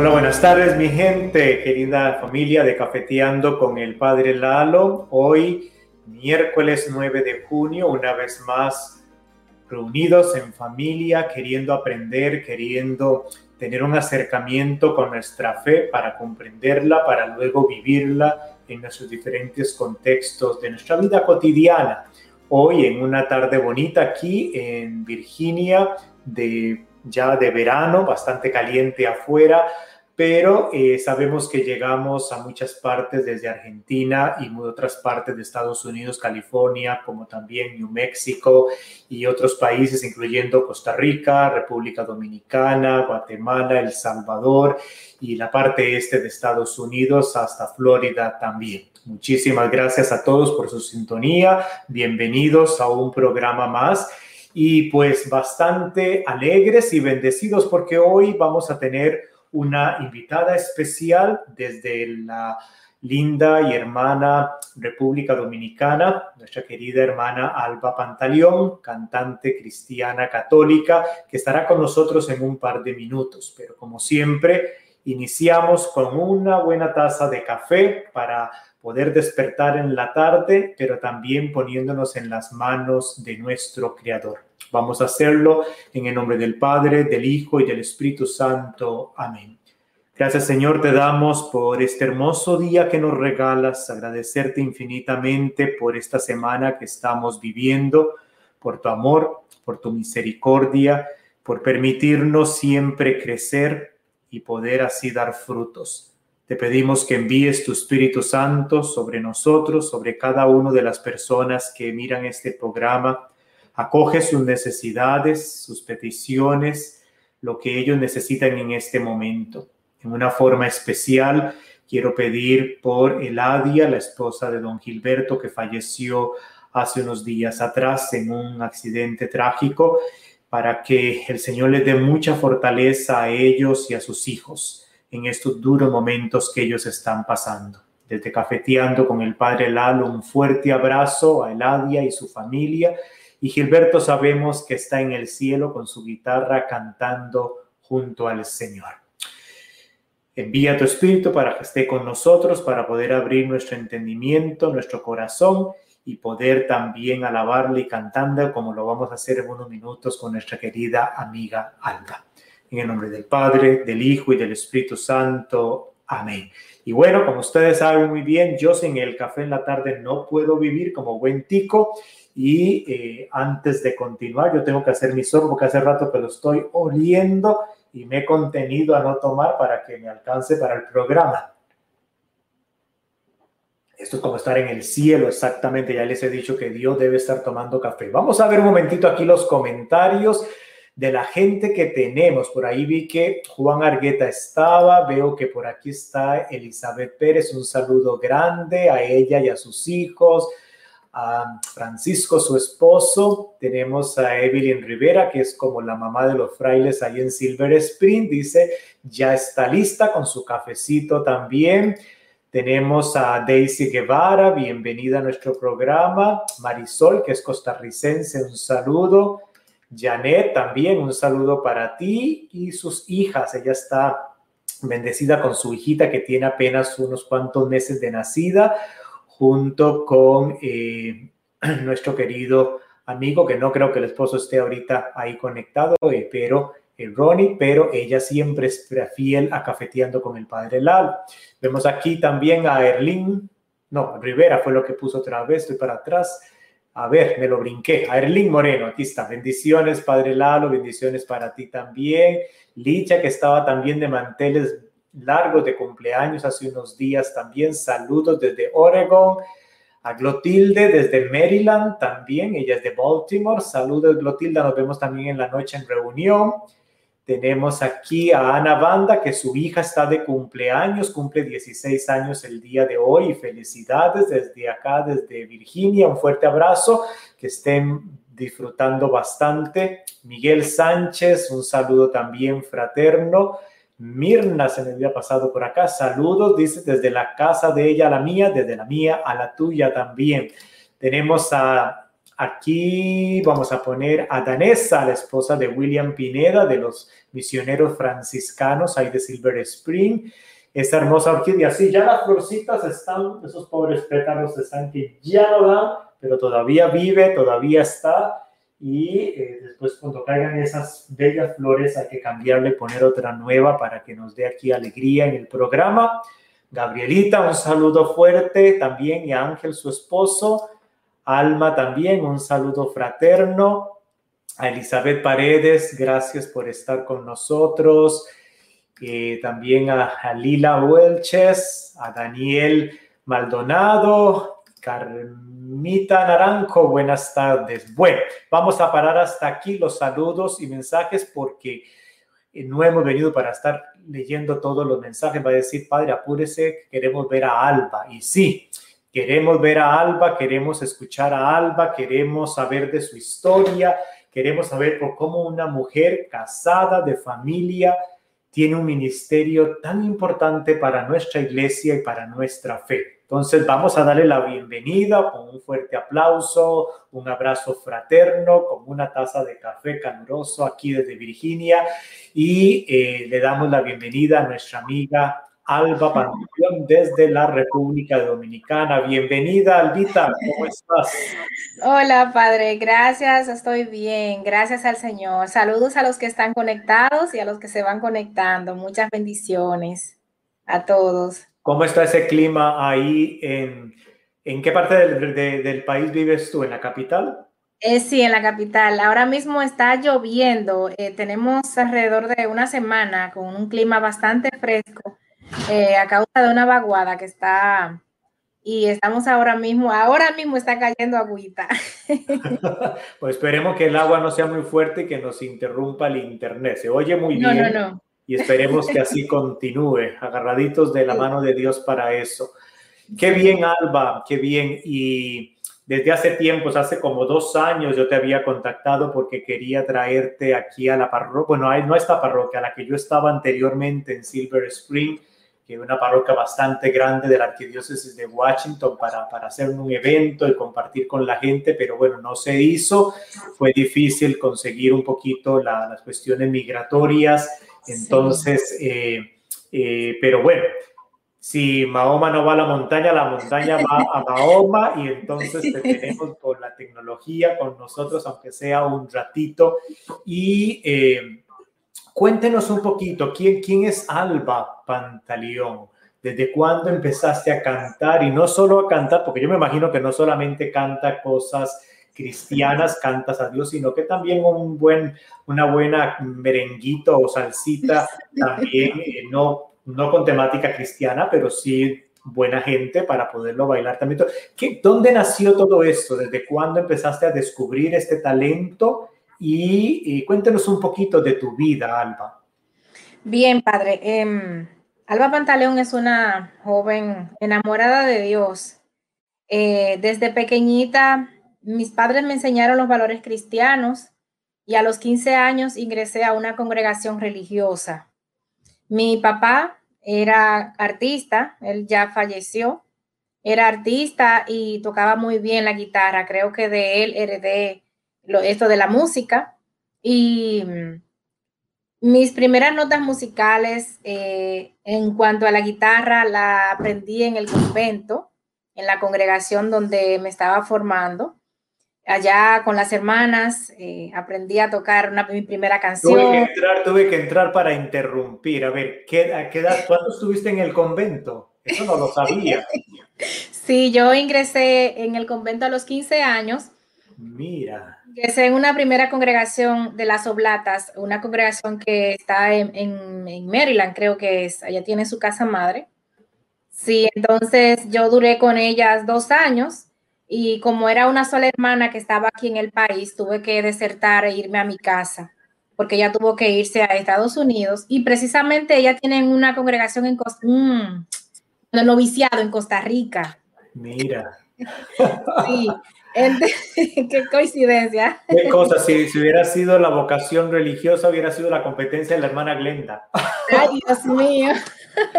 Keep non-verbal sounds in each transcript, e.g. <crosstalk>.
Hola, buenas tardes mi gente, querida familia de Cafeteando con el Padre Lalo. Hoy, miércoles 9 de junio, una vez más reunidos en familia, queriendo aprender, queriendo tener un acercamiento con nuestra fe para comprenderla, para luego vivirla en nuestros diferentes contextos de nuestra vida cotidiana. Hoy en una tarde bonita aquí en Virginia, de ya de verano, bastante caliente afuera, pero eh, sabemos que llegamos a muchas partes desde Argentina y otras partes de Estados Unidos, California, como también New México y otros países, incluyendo Costa Rica, República Dominicana, Guatemala, El Salvador y la parte este de Estados Unidos hasta Florida también. Muchísimas gracias a todos por su sintonía. Bienvenidos a un programa más y pues bastante alegres y bendecidos porque hoy vamos a tener una invitada especial desde la linda y hermana República Dominicana, nuestra querida hermana Alba Pantaleón, cantante cristiana católica, que estará con nosotros en un par de minutos. Pero como siempre, iniciamos con una buena taza de café para poder despertar en la tarde, pero también poniéndonos en las manos de nuestro Creador. Vamos a hacerlo en el nombre del Padre, del Hijo y del Espíritu Santo. Amén. Gracias Señor te damos por este hermoso día que nos regalas, agradecerte infinitamente por esta semana que estamos viviendo, por tu amor, por tu misericordia, por permitirnos siempre crecer y poder así dar frutos. Te pedimos que envíes tu Espíritu Santo sobre nosotros, sobre cada una de las personas que miran este programa, acoge sus necesidades, sus peticiones, lo que ellos necesitan en este momento. En una forma especial, quiero pedir por Eladia, la esposa de don Gilberto, que falleció hace unos días atrás en un accidente trágico, para que el Señor les dé mucha fortaleza a ellos y a sus hijos en estos duros momentos que ellos están pasando. Desde Cafeteando con el Padre Lalo, un fuerte abrazo a Eladia y su familia y Gilberto sabemos que está en el cielo con su guitarra cantando junto al Señor. Envía tu espíritu para que esté con nosotros, para poder abrir nuestro entendimiento, nuestro corazón y poder también alabarle y cantando como lo vamos a hacer en unos minutos con nuestra querida amiga Alba. En el nombre del Padre, del Hijo y del Espíritu Santo. Amén. Y bueno, como ustedes saben muy bien, yo sin el café en la tarde no puedo vivir como buen tico y eh, antes de continuar, yo tengo que hacer mi sorbo, que hace rato que lo estoy oliendo y me he contenido a no tomar para que me alcance para el programa. Esto es como estar en el cielo, exactamente. Ya les he dicho que Dios debe estar tomando café. Vamos a ver un momentito aquí los comentarios de la gente que tenemos. Por ahí vi que Juan Argueta estaba, veo que por aquí está Elizabeth Pérez. Un saludo grande a ella y a sus hijos a Francisco, su esposo, tenemos a Evelyn Rivera, que es como la mamá de los frailes ahí en Silver Spring, dice, ya está lista con su cafecito también. Tenemos a Daisy Guevara, bienvenida a nuestro programa. Marisol, que es costarricense, un saludo. Janet, también un saludo para ti y sus hijas. Ella está bendecida con su hijita que tiene apenas unos cuantos meses de nacida junto con eh, <clears throat> nuestro querido amigo, que no creo que el esposo esté ahorita ahí conectado, eh, pero eh, Ronnie, pero ella siempre es fiel a cafeteando con el padre Lalo. Vemos aquí también a Erlín, no, Rivera fue lo que puso otra vez, estoy para atrás. A ver, me lo brinqué. A Erlín Moreno, aquí está. Bendiciones, Padre Lalo, bendiciones para ti también. Licha, que estaba también de manteles largo de cumpleaños hace unos días también. Saludos desde Oregon. A Glotilde desde Maryland también, ella es de Baltimore. Saludos Glotilde, nos vemos también en la noche en reunión. Tenemos aquí a Ana Banda, que su hija está de cumpleaños, cumple 16 años el día de hoy. Felicidades desde acá, desde Virginia. Un fuerte abrazo, que estén disfrutando bastante. Miguel Sánchez, un saludo también fraterno. Mirna se me había pasado por acá. Saludos, dice, desde la casa de ella a la mía, desde la mía a la tuya también. Tenemos a Aquí vamos a poner a Danesa, la esposa de William Pineda, de los misioneros franciscanos ahí de Silver Spring. Esta hermosa orquídea, sí, ya las florcitas están, esos pobres pétalos están que ya no dan, pero todavía vive, todavía está. Y eh, después cuando caigan esas bellas flores hay que cambiarle, poner otra nueva para que nos dé aquí alegría en el programa. Gabrielita, un saludo fuerte también y a Ángel, su esposo. Alma también, un saludo fraterno. A Elizabeth Paredes, gracias por estar con nosotros. Eh, también a, Lila Welches, a Daniel Maldonado, Carmita Naranjo, buenas tardes. Bueno, vamos a parar hasta aquí los saludos y mensajes porque no hemos venido para estar leyendo todos los mensajes. Va a decir, padre, apúrese, queremos ver a Alba. Y sí, Queremos ver a Alba, queremos escuchar a Alba, queremos saber de su historia, queremos saber por cómo una mujer casada de familia tiene un ministerio tan importante para nuestra iglesia y para nuestra fe. Entonces vamos a darle la bienvenida con un fuerte aplauso, un abrazo fraterno, con una taza de café caluroso aquí desde Virginia y eh, le damos la bienvenida a nuestra amiga Alba Pantaleón desde la República Dominicana. Bienvenida, Albita, ¿cómo estás? Hola, Padre, gracias, estoy bien, gracias al Señor. Saludos a los que están conectados y a los que se van conectando. Muchas bendiciones a todos. ¿Cómo está ese clima ahí? ¿En, en qué parte del, del país vives tú? ¿En la capital? Eh, sí, en la capital. Ahora mismo está lloviendo. Eh, tenemos alrededor de una semana con un clima bastante fresco eh, a causa de una vaguada que está y estamos ahora mismo, ahora mismo está cayendo agüita. <laughs> <laughs> pues esperemos que el agua no sea muy fuerte y que nos interrumpa el internet. Se oye muy bien. No, no. Y esperemos que así continúe, agarraditos de la mano de Dios para eso. Qué bien, Alba, qué bien. Y desde hace tiempos, hace como dos años, yo te había contactado porque quería traerte aquí a la parroquia, bueno, no a esta parroquia, a la que yo estaba anteriormente en Silver Spring una parroquia bastante grande de la arquidiócesis de Washington para, para hacer un evento y compartir con la gente, pero bueno, no se hizo, fue difícil conseguir un poquito las cuestiones migratorias, entonces, eh, eh, pero bueno, si Mahoma no va a la montaña, la montaña va a Mahoma y entonces te tenemos con la tecnología con nosotros, aunque sea un ratito. Y eh, Cuéntenos un poquito, ¿quién, quién es Alba Pantaleón? ¿Desde cuándo empezaste a cantar? Y no solo a cantar, porque yo me imagino que no solamente canta cosas cristianas, cantas a Dios, sino que también un buen, una buena merenguito o salsita, <laughs> también, eh, no, no con temática cristiana, pero sí buena gente para poderlo bailar también. ¿Qué, ¿Dónde nació todo esto? ¿Desde cuándo empezaste a descubrir este talento y, cuéntenos un poquito de tu vida, Alba. Bien, padre. Em, Alba Pantaleón es una joven enamorada de Dios. Eh, desde pequeñita, mis padres me enseñaron los valores cristianos y a los 15 años ingresé a una congregación religiosa. Mi papá era artista, él ya falleció, era artista y tocaba muy bien la guitarra. Creo que de él heredé esto de la música. Y mm, mis primeras notas musicales eh, en cuanto a la guitarra la aprendí en el convento, en la congregación donde me estaba formando. Allá con las hermanas eh, aprendí a tocar una, mi primera canción. Tuve que, entrar, tuve que entrar para interrumpir. A ver, ¿qué, a qué edad, ¿cuándo estuviste en el convento? Eso no lo sabía. <laughs> sí, yo ingresé en el convento a los 15 años. Mira. Que es en una primera congregación de las Oblatas, una congregación que está en, Maryland, creo que es, allá tiene su casa madre. Sí, entonces yo duré con ellas dos años y como era una sola hermana que estaba aquí en el país, tuve que desertar e irme a mi casa porque ella tuvo que irse a Estados Unidos y precisamente ella tiene una congregación en Costa, mm, noviciado en Costa Rica. Mira. Sí, <laughs> Qué coincidencia. Qué cosa, si, si, hubiera sido la vocación religiosa, hubiera sido la competencia de la hermana Glenda. Ay, Dios mío.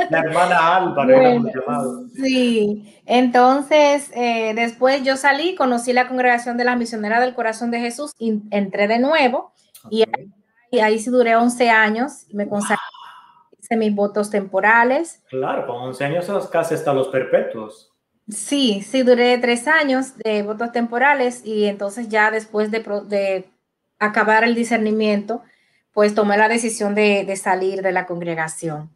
La hermana Álvaro bueno, llamado. Sí, entonces eh, después yo salí, conocí la congregación de las misioneras del corazón de Jesús, y entré de nuevo y, ahí, sí duré 11 años, me consagré, hice mis votos temporales. Claro, con 11 años casi hasta los perpetuos. Sí, sí, duré tres años de votos temporales y entonces ya después de, de acabar el discernimiento, pues tomé la decisión de, salir de la congregación.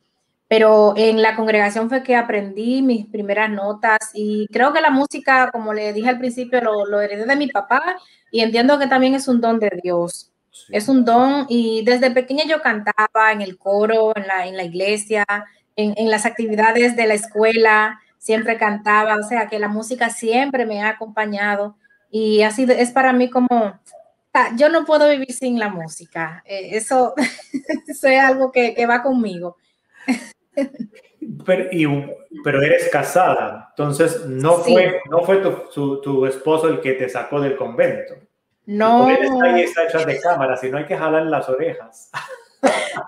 Pero en la congregación fue que aprendí mis primeras notas y creo que la música, como le dije al principio, lo, heredé de mi papá y entiendo que también es un don de Dios. Es un don y desde pequeña yo cantaba en el coro, en la, en la iglesia, en, en las actividades de la escuela, siempre cantaba, o sea que la música siempre me ha acompañado y así es para mí como yo no puedo vivir sin la música. Eh, eso, <laughs> es algo que, va conmigo. Pero, eres casada, entonces no fue, no fue tu, esposo el que te sacó del convento. No. Está ahí está de cámara, si no hay que jalar las orejas.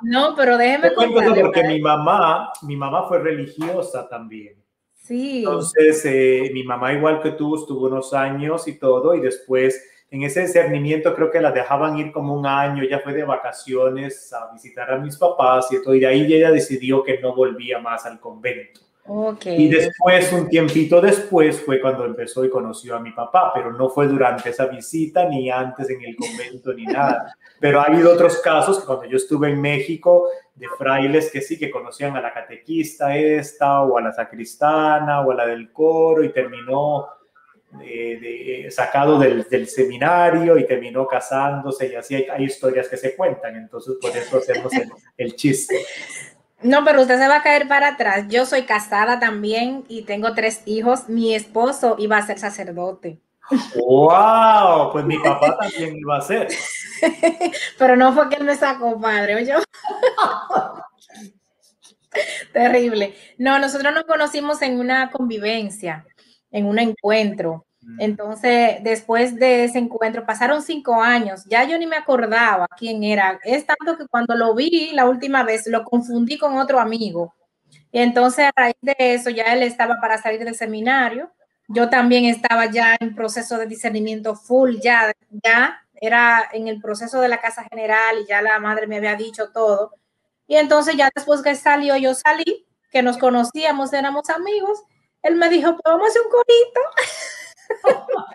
No, pero déjeme contarle. Porque mi mamá, mi mamá fue religiosa también. Sí. Entonces, eh, mi mamá igual que tú estuvo unos años y todo, y después en ese discernimiento creo que la dejaban ir como un año, ya fue de vacaciones a visitar a mis papás y todo, y de ahí ella decidió que no volvía más al convento. Okay. Y después, un tiempito después, fue cuando empezó y conoció a mi papá, pero no fue durante esa visita, ni antes en el convento, ni nada. <laughs> Pero ha habido otros casos que cuando yo estuve en México, de frailes que sí, que conocían a la catequista esta, o a la sacristana, o a la del coro, y terminó de, sacado del, seminario y terminó casándose y así hay, historias que se cuentan, entonces por eso hacemos el, chiste. No, pero usted se va a caer para atrás. Yo soy casada también y tengo tres hijos. Mi esposo iba a ser sacerdote. ¡Wow! Pues mi papá también iba a ser. <laughs> pero no fue que él me sacó, padre, oye. <laughs> Terrible. No, nosotros nos conocimos en una convivencia en un encuentro. Mm. Entonces, después de ese encuentro, pasaron cinco años, ya yo ni me acordaba quién era. Es tanto que cuando lo vi la última vez, lo confundí con otro amigo. Y entonces, a raíz de eso, ya él estaba para salir del seminario. Yo también estaba ya en proceso de discernimiento full, ya, ya era en el proceso de la casa general y ya la madre me había dicho todo. Y entonces, ya después que salió, yo salí, que nos conocíamos, éramos amigos él me dijo, pues vamos a hacer un corito. <laughs>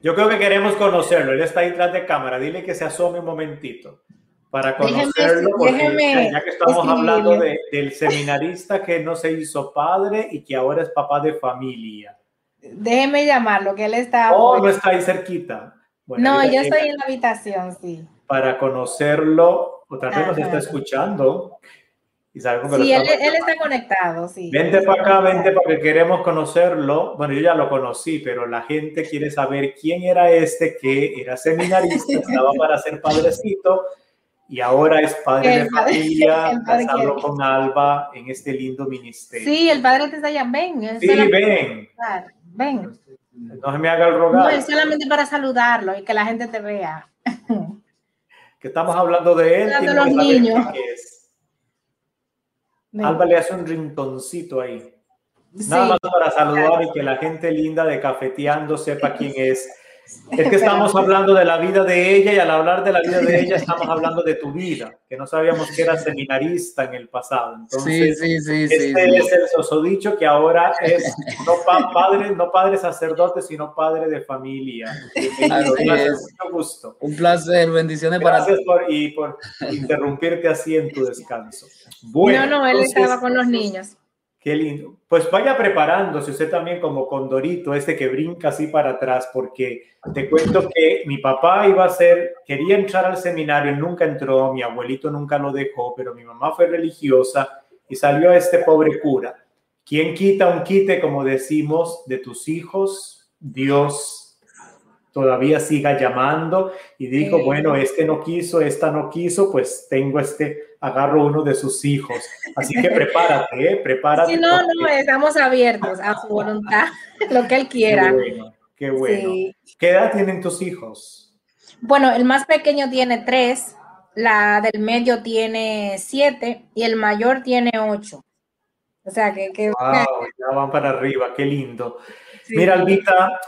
Yo creo que queremos conocerlo. Él está ahí detrás de cámara. Dile que se asome un momentito para conocerlo. porque ya que estamos hablando del seminarista que no se hizo padre y que ahora es papá de familia. Déjeme llamarlo, que él está. Oh, no está ahí cerquita. no, yo estoy en la habitación, sí. Para conocerlo, otra vez nos está escuchando sí, él, está conectado, sí. Vente para acá, vente porque queremos conocerlo. Bueno, yo ya lo conocí, pero la gente quiere saber quién era este que era seminarista, <laughs> estaba para ser padrecito y ahora es padre de familia, casado con Alba en este lindo ministerio. Sí, el padre te está allá, ven. Sí, ven. Ven. No se me haga el rogar. No, es solamente para saludarlo y que la gente te vea. <laughs> Que estamos hablando de él. Hablando de los niños. Alba le hace un rinconcito ahí. Nada más para saludar y que la gente linda de Cafeteando sepa quién es. Es que <laughs> estamos hablando de la vida de ella y al hablar de la vida de ella estamos hablando de tu vida, que no sabíamos que era seminarista en el pasado. Entonces, sí, sí, este es el sosodicho que ahora es no padre, no padre sacerdote, sino padre de familia. mucho gusto. Un placer, bendiciones Gracias para por, y por interrumpirte así en tu descanso. Bueno, no, no, él estaba con los niños. Qué lindo. Pues vaya preparándose usted también como Condorito, este que brinca así para atrás, porque te cuento que mi papá iba a ser, quería entrar al seminario, nunca entró, mi abuelito nunca lo dejó, pero mi mamá fue religiosa y salió este pobre cura. ¿Quién quita un quite, como decimos, de tus hijos? Dios todavía siga llamando y dijo, bueno, este no quiso, esta no quiso, pues tengo este, agarro uno de sus hijos. Así que prepárate, ¿eh? prepárate. Si no, no, estamos abiertos a su voluntad, <laughs> lo que él quiera. Qué bueno, qué bueno. ¿Qué edad tienen tus hijos? Bueno, el más pequeño tiene tres, la del medio tiene siete y el mayor tiene ocho. O sea, que... que wow, ya van para arriba, qué lindo. Mira, Albita,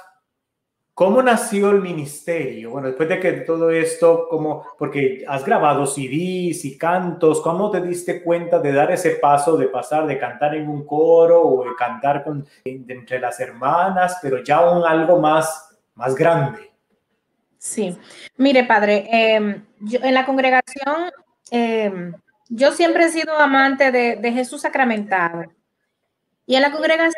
¿Cómo nació el ministerio? Bueno, después de que todo esto, como, porque has grabado CDs y cantos, ¿cómo te diste cuenta de dar ese paso de pasar de cantar en un coro o de cantar con, entre las hermanas, pero ya un algo más, más grande? Sí, mire, padre, em, en la congregación, em, yo siempre he sido amante de, de Jesús sacramentado. Y en la congregación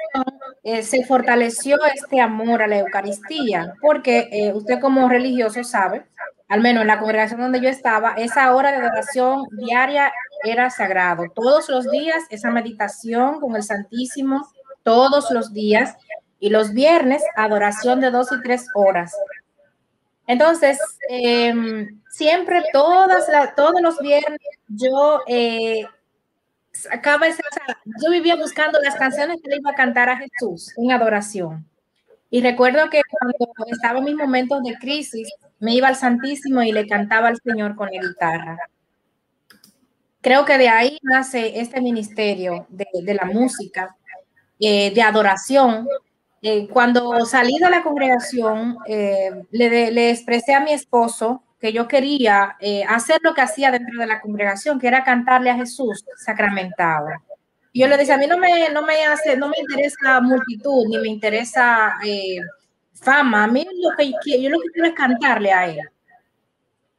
eh, se fortaleció este amor a la Eucaristía, porque eh, usted como religioso sabe, al menos en la congregación donde yo estaba, esa hora de adoración diaria era sagrado. Todos los días esa meditación con el Santísimo, todos los días, y los viernes adoración de dos y tres horas. Entonces, em, siempre, todas todos los viernes, yo eh, acaba esa, yo vivía buscando las canciones que le iba a cantar a Jesús en adoración. Y recuerdo que cuando estaba en mis momentos de crisis, me iba al Santísimo y le cantaba al Señor con la guitarra. Creo que de ahí nace este ministerio de, de la música, eh, de adoración. Eh, cuando salí de la congregación, eh, le, le expresé a mi esposo que yo quería eh, hacer lo que hacía dentro de la congregación, que era cantarle a Jesús sacramentado. Y yo le decía, a mí no me, no me hace, no me interesa multitud, ni me interesa eh, fama, a mí lo que yo lo que quiero es cantarle a él.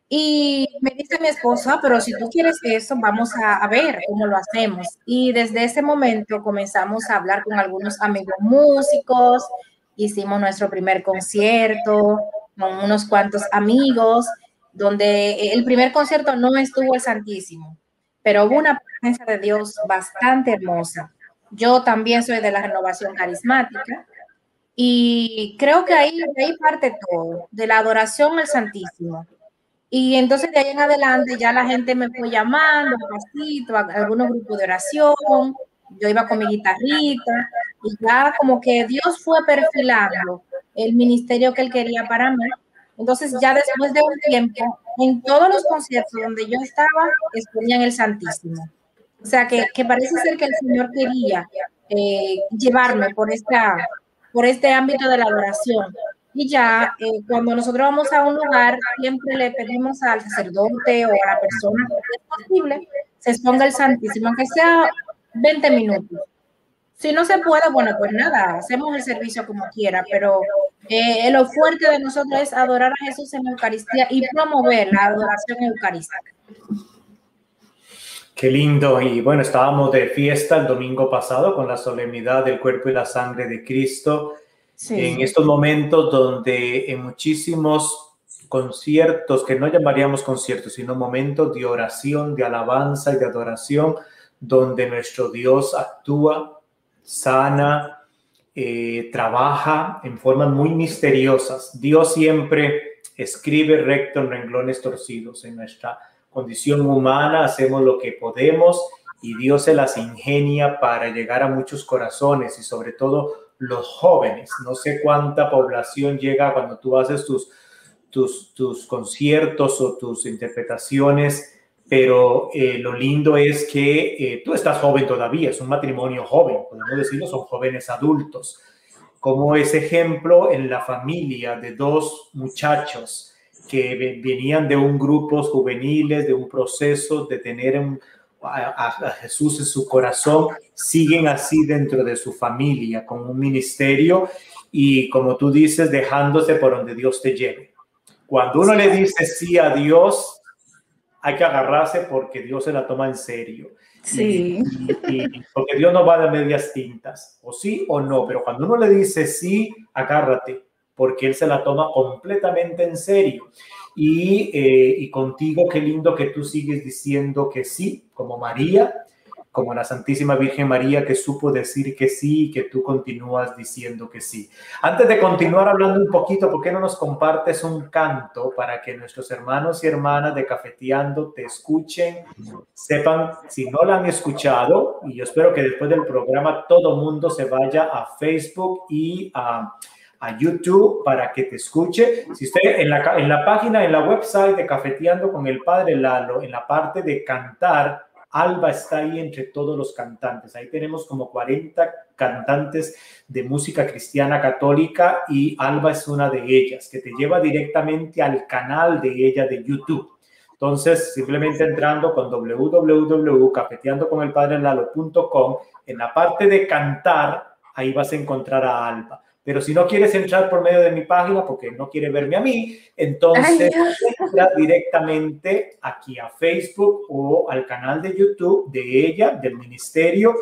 Y me dice mi esposa, pero si tú quieres eso, vamos a, a, ver cómo lo hacemos. Y desde ese momento comenzamos a hablar con algunos amigos músicos, hicimos nuestro primer concierto con unos cuantos amigos donde el primer concierto no estuvo el Santísimo, pero hubo una presencia de Dios bastante hermosa. Yo también soy de la renovación carismática y creo que ahí, ahí parte todo, de la adoración al Santísimo. Y entonces de ahí en adelante ya la gente me fue llamando, pasito, a algunos grupos de oración, yo iba con mi guitarrita y ya como que Dios fue perfilando el ministerio que él quería para mí entonces, ya después de un tiempo, en todos los conciertos donde yo estaba, exponían el Santísimo. O sea, que, que parece ser que el Señor quería eh, llevarme por, esta, por este ámbito de la adoración. Y ya eh, cuando nosotros vamos a un lugar, siempre le pedimos al sacerdote o a la persona que es posible, se exponga el Santísimo, aunque sea 20 minutos. Si no se puede, bueno, pues nada, hacemos el servicio como quiera, pero eh, lo fuerte de nosotros es adorar a Jesús en Eucaristía y promover la adoración eucarística. Qué lindo. Y bueno, estábamos de fiesta el domingo pasado con la solemnidad del cuerpo y la sangre de Cristo. En estos momentos donde en muchísimos conciertos, que no llamaríamos conciertos, sino momentos de oración, de alabanza y de adoración, donde nuestro Dios actúa sana, eh, trabaja en formas muy misteriosas. Dios siempre escribe recto en renglones torcidos. En nuestra condición humana hacemos lo que podemos y Dios se las ingenia para llegar a muchos corazones y sobre todo los jóvenes. No sé cuánta población llega cuando tú haces tus, tus, tus conciertos o tus interpretaciones pero eh, lo lindo es que eh, tú estás joven todavía, es un matrimonio joven, podemos decirlo, son jóvenes adultos. Como ese ejemplo en la familia de dos muchachos que venían de un grupo juveniles, de un proceso de tener a, a, Jesús en su corazón, siguen así dentro de su familia, con un ministerio y como tú dices, dejándose por donde Dios te lleve. Cuando uno le dice sí a Dios, hay que agarrarse porque Dios se la toma en serio. Sí. Y, porque Dios no va de medias tintas, o sí o no, pero cuando uno le dice sí, agárrate, porque Él se la toma completamente en serio. Y, eh, y contigo, qué lindo que tú sigues diciendo que sí, como María, como la Santísima Virgen María que supo decir que sí y que tú continúas diciendo que sí. Antes de continuar hablando un poquito, ¿por qué no nos compartes un canto para que nuestros hermanos y hermanas de Cafeteando te escuchen, sepan si no la han escuchado? Y yo espero que después del programa todo mundo se vaya a Facebook y a a YouTube para que te escuche. Si usted en la, en la página, en la website de Cafeteando con el Padre Lalo, en la parte de cantar, Alba está ahí entre todos los cantantes. Ahí tenemos como 40 cantantes de música cristiana católica y Alba es una de ellas, que te lleva directamente al canal de ella de YouTube. Entonces, simplemente entrando con www.cafeteandoconelpadrelalo.com, en la parte de cantar, ahí vas a encontrar a Alba. Pero si no quieres entrar por medio de mi página porque no quiere verme a mí, entonces entra directamente aquí a Facebook o al canal de YouTube de ella, del ministerio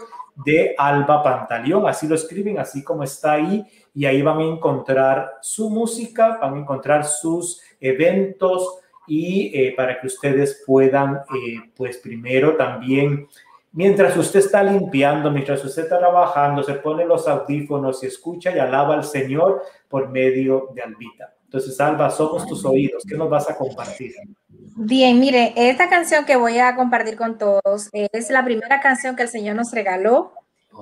de Alba Pantaleón. Así lo escriben, así como está ahí. Y ahí van a encontrar su música, van a encontrar sus eventos y eh, para que ustedes puedan, eh, pues primero también Mientras usted está limpiando, mientras usted está trabajando, se pone los audífonos y escucha y alaba al Señor por medio de Albita. Entonces, Alba, somos tus oídos. ¿Qué nos vas a compartir? Bien, mire, esta canción que voy a compartir con todos es la primera canción que el Señor nos regaló.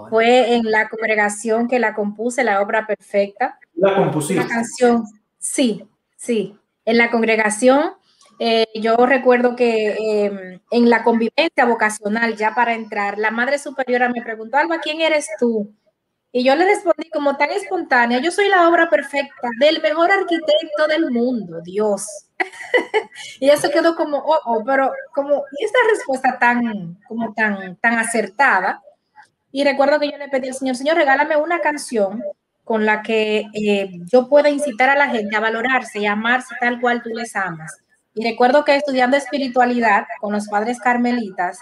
Fue en la congregación que la compuse, la obra perfecta. ¿La compusiste? La canción, sí, sí. En la congregación eh, yo recuerdo que em, en la convivencia vocacional, ya para entrar, la madre superiora me preguntó, Alba, ¿quién eres tú? Y yo le respondí como tan espontánea, yo soy la obra perfecta del mejor arquitecto del mundo, Dios. <laughs> y eso quedó como, oh, oh, pero como, y esta respuesta tan, como tan, tan acertada. Y recuerdo que yo le pedí al Señor, Señor, regálame una canción con la que eh, yo pueda incitar a la gente a valorarse y amarse tal cual tú les amas. Y recuerdo que estudiando espiritualidad con los padres carmelitas,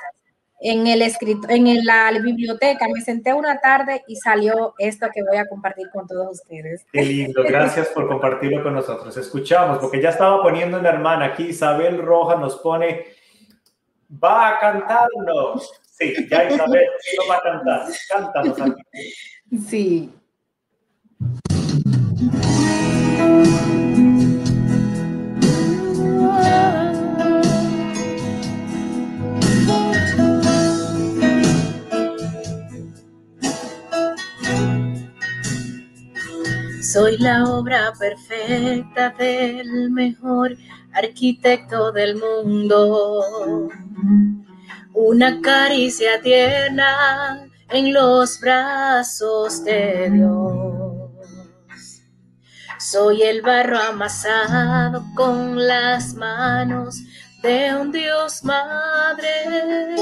en, el escrito, en la biblioteca me senté una tarde y salió esto que voy a compartir con todos ustedes. Qué lindo, gracias por compartirlo con nosotros. Escuchamos, porque ya estaba poniendo una hermana aquí, Isabel Roja nos pone, va a cantarnos. Sí, ya Isabel no va a cantar, cántanos aquí. Sí. Soy la obra perfecta del mejor arquitecto del mundo. Una caricia tierna en los brazos de Dios. Soy el barro amasado con las manos de un Dios Madre.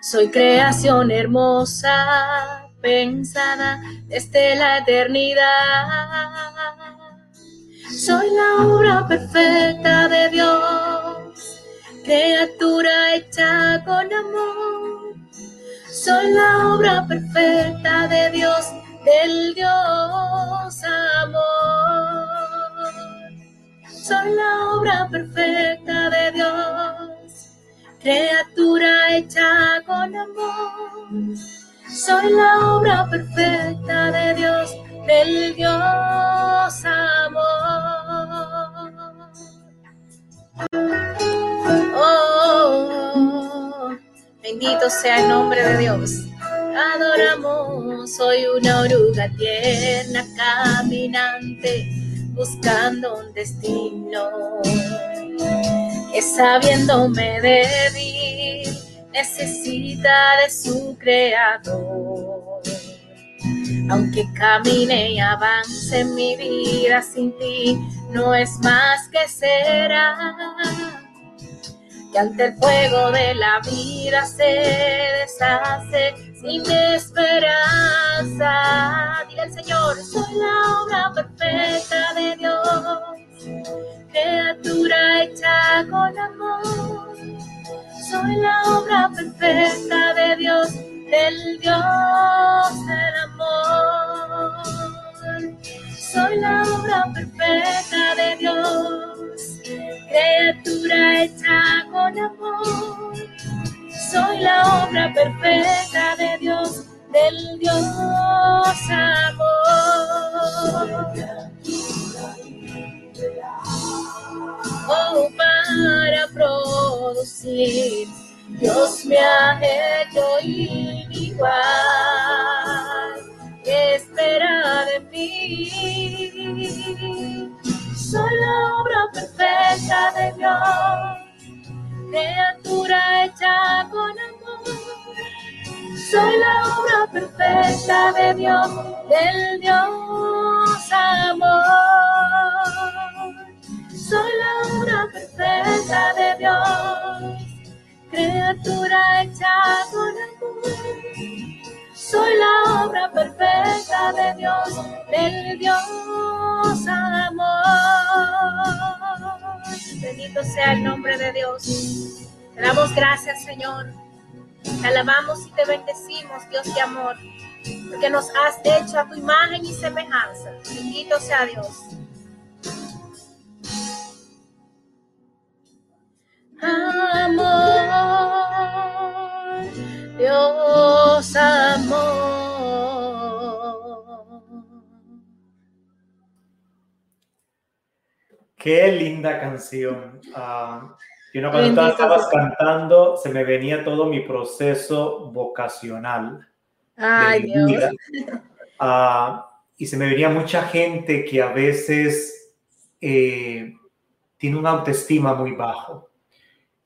Soy creación hermosa pensada desde la eternidad. Soy la obra perfecta de Dios, criatura hecha con amor. Soy la obra perfecta de Dios, del Dios amor. Soy la obra perfecta de Dios, criatura hecha con amor soy la obra perfecta de Dios, del Dios amor. Oh, bendito sea el nombre de Dios. Adoramos, soy una oruga tierna caminante buscando un destino que sabiéndome débil necesita de su creador. Aunque camine y avance en mi vida sin ti, no es más que será. Que ante el fuego de la vida se deshace sin esperanza. Dile al Señor, soy la obra perfecta de Dios, criatura hecha con amor soy la obra perfecta de Dios, del Dios del amor. Soy la obra perfecta de Dios, criatura hecha con amor. Soy la obra perfecta de Dios, del Dios amor oh, para producir. Dios me ha hecho igual, espera de mí. Soy la obra perfecta de Dios, criatura hecha con amor. Soy la obra perfecta de Dios, del Dios amor. Soy la obra perfecta de Dios, criatura hecha con amor. Soy la obra perfecta de Dios, del Dios amor. Bendito sea el nombre de Dios. Te damos gracias, Señor. Te alabamos y te bendecimos, Dios de amor, porque nos has hecho a tu imagen y semejanza. Bendito sea Dios. Amor, Dios amor. Qué linda canción. Uh, yo no, cuando estabas cantando, se me venía todo mi proceso vocacional. Ay, Dios. Uh, y se me venía mucha gente que a veces eh, tiene una autoestima muy bajo.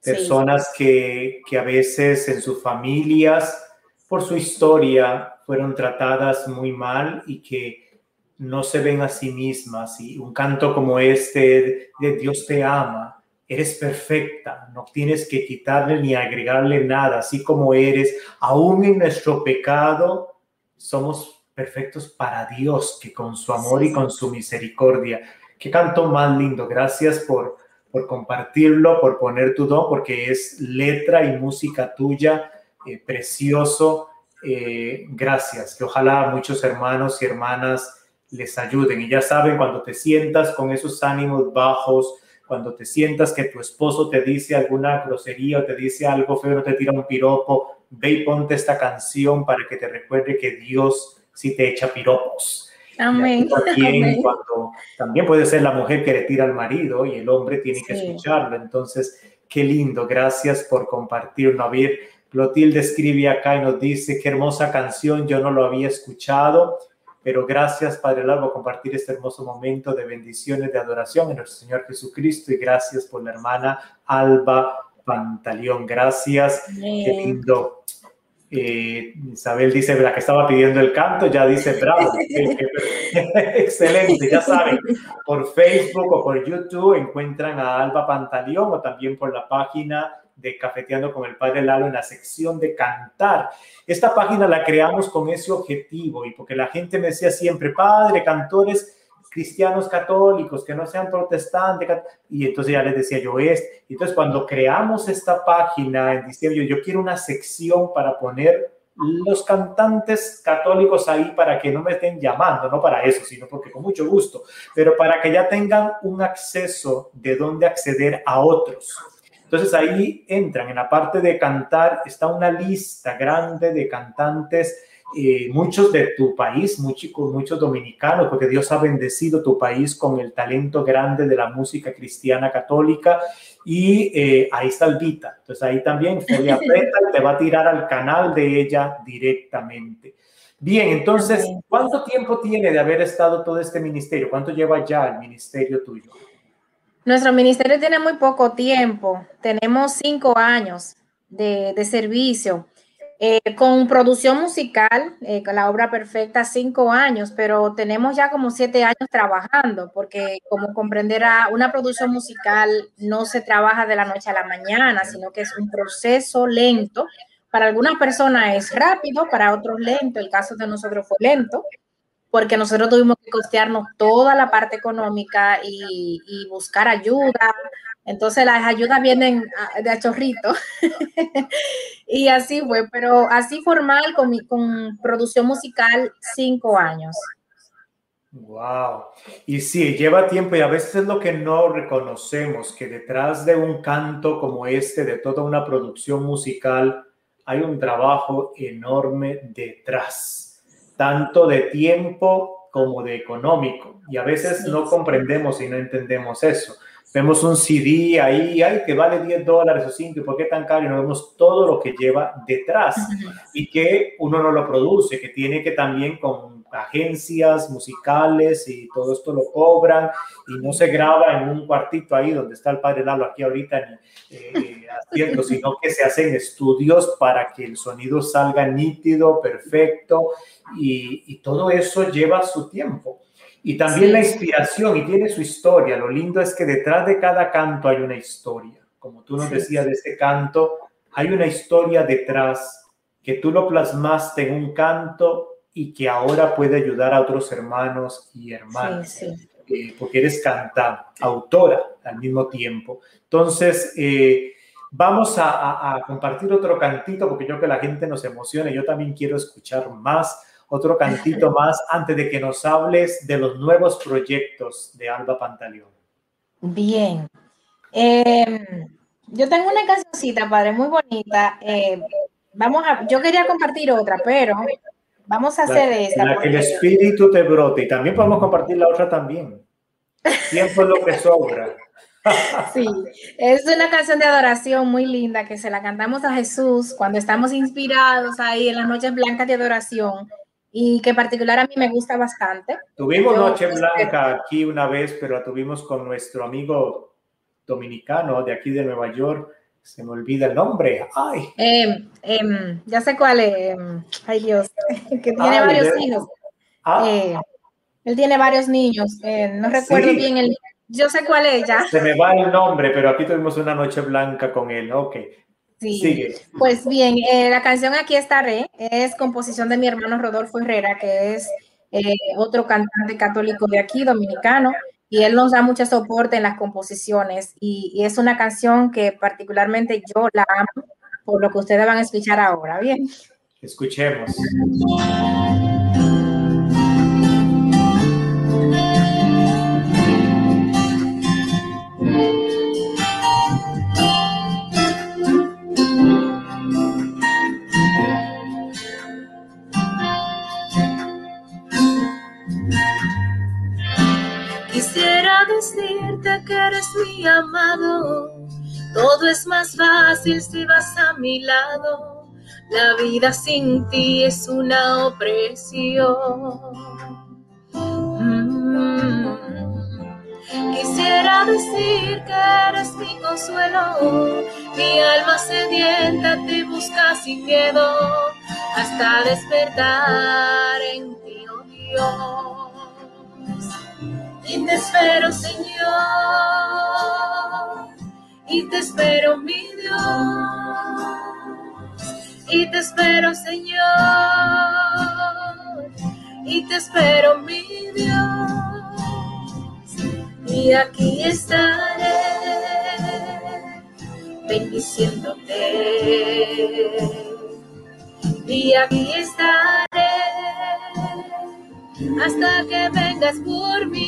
Personas que, que a veces en sus familias, por su historia, fueron tratadas muy mal y que no se ven a sí mismas. Y un canto como este de Dios te ama, eres perfecta, no tienes que quitarle ni agregarle nada, así como eres, aún en nuestro pecado, somos perfectos para Dios, que con su amor y con su misericordia. Qué canto más lindo, gracias por, por compartirlo, por poner tu don, porque es letra y música tuya, eh, precioso. Eh, gracias, que ojalá muchos hermanos y hermanas les ayuden. Y ya saben, cuando te sientas con esos ánimos bajos, cuando te sientas que tu esposo te dice alguna grosería o te dice algo feo, te tira un piropo, ve y ponte esta canción para que te recuerde que Dios sí te echa piropos. Amén. También, Cuando, también puede ser la mujer que le tira al marido y el hombre tiene que escucharlo. Entonces, qué lindo. Gracias por compartirlo. A ver, Clotilde escribe acá y nos dice, qué hermosa canción, yo no lo había escuchado pero gracias, Padre Largo, por compartir este hermoso momento de bendiciones, de adoración en nuestro Señor Jesucristo y gracias por la hermana Alba Pantaleón. Gracias, qué lindo. Eh, Isabel dice, la que estaba pidiendo el canto, ya dice, bravo, <laughs> <laughs> excelente, ya saben, por Facebook o por YouTube encuentran a Alba Pantaleón o también por la página de Cafeteando con el Padre Lalo en la sección de cantar. Esta página la creamos con ese objetivo y porque la gente me decía siempre, Padre, cantores cristianos católicos, que no sean protestantes, y entonces ya les decía yo es. Entonces cuando creamos esta página en diciembre, yo, yo quiero una sección para poner los cantantes católicos ahí para que no me estén llamando, no para eso, sino porque con mucho gusto, pero para que ya tengan un acceso de dónde acceder a otros. Entonces ahí entran, en la parte de cantar está una lista grande de cantantes, eh, muchos de tu país, muchos, muchos dominicanos, porque Dios ha bendecido tu país con el talento grande de la música cristiana católica. Y eh, ahí está Albita. Entonces ahí también Felia <laughs> te va a tirar al canal de ella directamente. Bien, entonces, ¿cuánto tiempo tiene de haber estado todo este ministerio? ¿Cuánto lleva ya el ministerio tuyo? Nuestro ministerio tiene muy poco tiempo. Tenemos cinco años de, servicio. Eh, con producción musical, eh, con la obra perfecta, cinco años, pero tenemos ya como siete años trabajando, porque como comprenderá, una producción musical no se trabaja de la noche a la mañana, sino que es un proceso lento. Para algunas personas es rápido, para otros lento. El caso de nosotros fue lento porque nosotros tuvimos que costearnos toda la parte económica y, buscar ayuda. Entonces las ayudas vienen de a chorrito. <laughs> y así fue, pero así formal con, con producción musical cinco años. Wow. Y sí, lleva tiempo y a veces es lo que no reconocemos, que detrás de un canto como este, de toda una producción musical, hay un trabajo enorme detrás tanto de tiempo como de económico. Y a veces no comprendemos y no entendemos eso. Vemos un CD ahí, ay, que vale 10 dólares o 5, ¿por qué tan caro? Y no vemos todo lo que lleva detrás y que uno no lo produce, que tiene que también con agencias musicales y todo esto lo cobran y no se graba en un cuartito ahí donde está el padre Lalo aquí ahorita ni, eh, <laughs> haciendo, sino que se hacen estudios para que el sonido salga nítido, perfecto y, y todo eso lleva su tiempo. Y también la inspiración y tiene su historia. Lo lindo es que detrás de cada canto hay una historia. Como tú nos decías de este canto, hay una historia detrás que tú lo plasmaste en un canto y que ahora puede ayudar a otros hermanos y hermanas, eh, porque eres cantante, autora al mismo tiempo. Entonces, eh, vamos a, compartir otro cantito, porque yo que la gente nos emocione, yo también quiero escuchar más, otro <laughs> cantito más, antes de que nos hables de los nuevos proyectos de Alba Pantaleón. Bien. Em, yo tengo una cancioncita, padre, muy bonita. Eh, vamos a, yo quería compartir otra, pero Vamos a hacer esta. La que el espíritu te brote y también podemos compartir la otra también. Tiempo es lo que sobra. <laughs> Sí, es una canción de adoración muy linda que se la cantamos a Jesús cuando estamos inspirados ahí en las noches blancas de adoración y que en particular a mí me gusta bastante. Tuvimos Noche Blanca aquí una vez, pero la tuvimos con nuestro amigo dominicano de aquí de Nueva York, se me olvida el nombre. Ay. Em, em, ya sé cuál es. Em, ay, Dios. <laughs> Que tiene varios hijos. Ah. Eh, él tiene varios niños. Eh, no recuerdo bien el. Yo sé cuál es ya. Se me va el nombre, pero aquí tuvimos una noche blanca con él. Ok. Sí. Sigue. Pues bien, eh, la canción Aquí estaré es composición de mi hermano Rodolfo Herrera, que es otro cantante católico de aquí, dominicano y él nos da mucho soporte en las composiciones y, es una canción que particularmente yo la amo por lo que ustedes van a escuchar ahora. Bien. Escuchemos. Decirte que eres mi amado. Todo es más fácil si vas a mi lado. La vida sin ti es una opresión. Mm. Quisiera decir que eres mi consuelo. Mi alma sedienta te busca sin miedo hasta despertar en ti, oh Dios y te espero, Señor, y te espero, mi Dios, y te espero, Señor, y te espero, mi Dios, y aquí estaré bendiciéndote, y aquí estaré hasta que vengas por mí.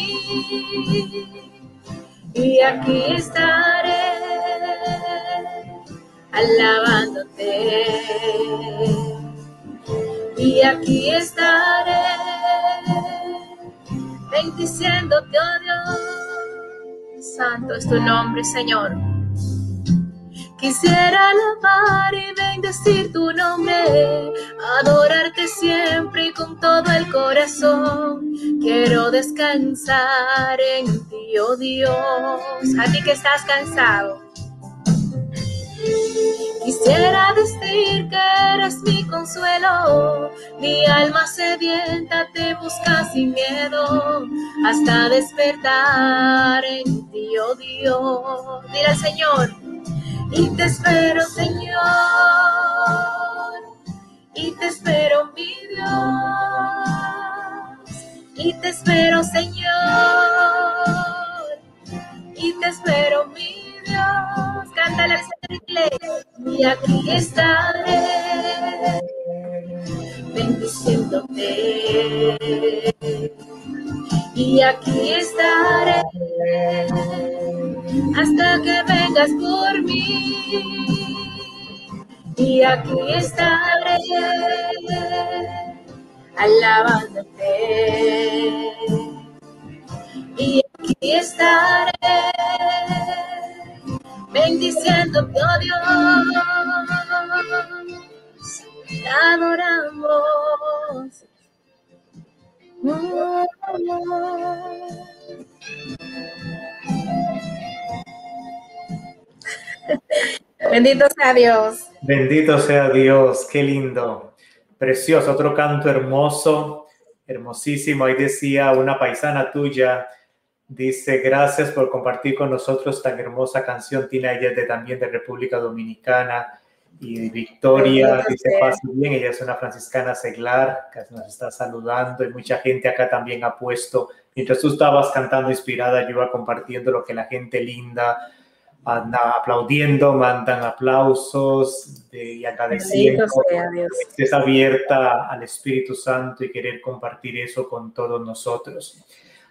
Y aquí estaré alabándote. Y aquí estaré bendiciéndote, oh Dios. Santo es tu nombre, Señor. Quisiera alabar y bendecir tu nombre, adorarte siempre con todo el corazón. Quiero descansar en ti, oh Dios. A ti que estás cansado. Quisiera decir que eres mi consuelo, mi alma sedienta te busca sin miedo, hasta despertar en ti, oh Dios. Mira Señor y te espero, Señor, y te espero, mi Dios, y te espero, Señor, y te espero, mi Dios. Cántale al y aquí estaré, bendiciéndote, y aquí estaré hasta que vengas por mí. Y aquí estaré alabándote. Y aquí estaré bendiciéndote, oh Dios. Adoramos. Bendito sea Dios. Bendito sea Dios, qué lindo. Precioso, otro canto hermoso, hermosísimo. Ahí decía una paisana tuya, dice, gracias por compartir con nosotros tan hermosa canción. Tina, ella de, también de República Dominicana. Y Victoria dice, paz bien, ella es una franciscana seglar, que nos está saludando y mucha gente acá también ha puesto, mientras tú estabas cantando inspirada, yo iba compartiendo lo que la gente linda anda aplaudiendo, mandan aplausos y agradeciendo. Es abierta al Espíritu Santo y querer compartir eso con todos nosotros.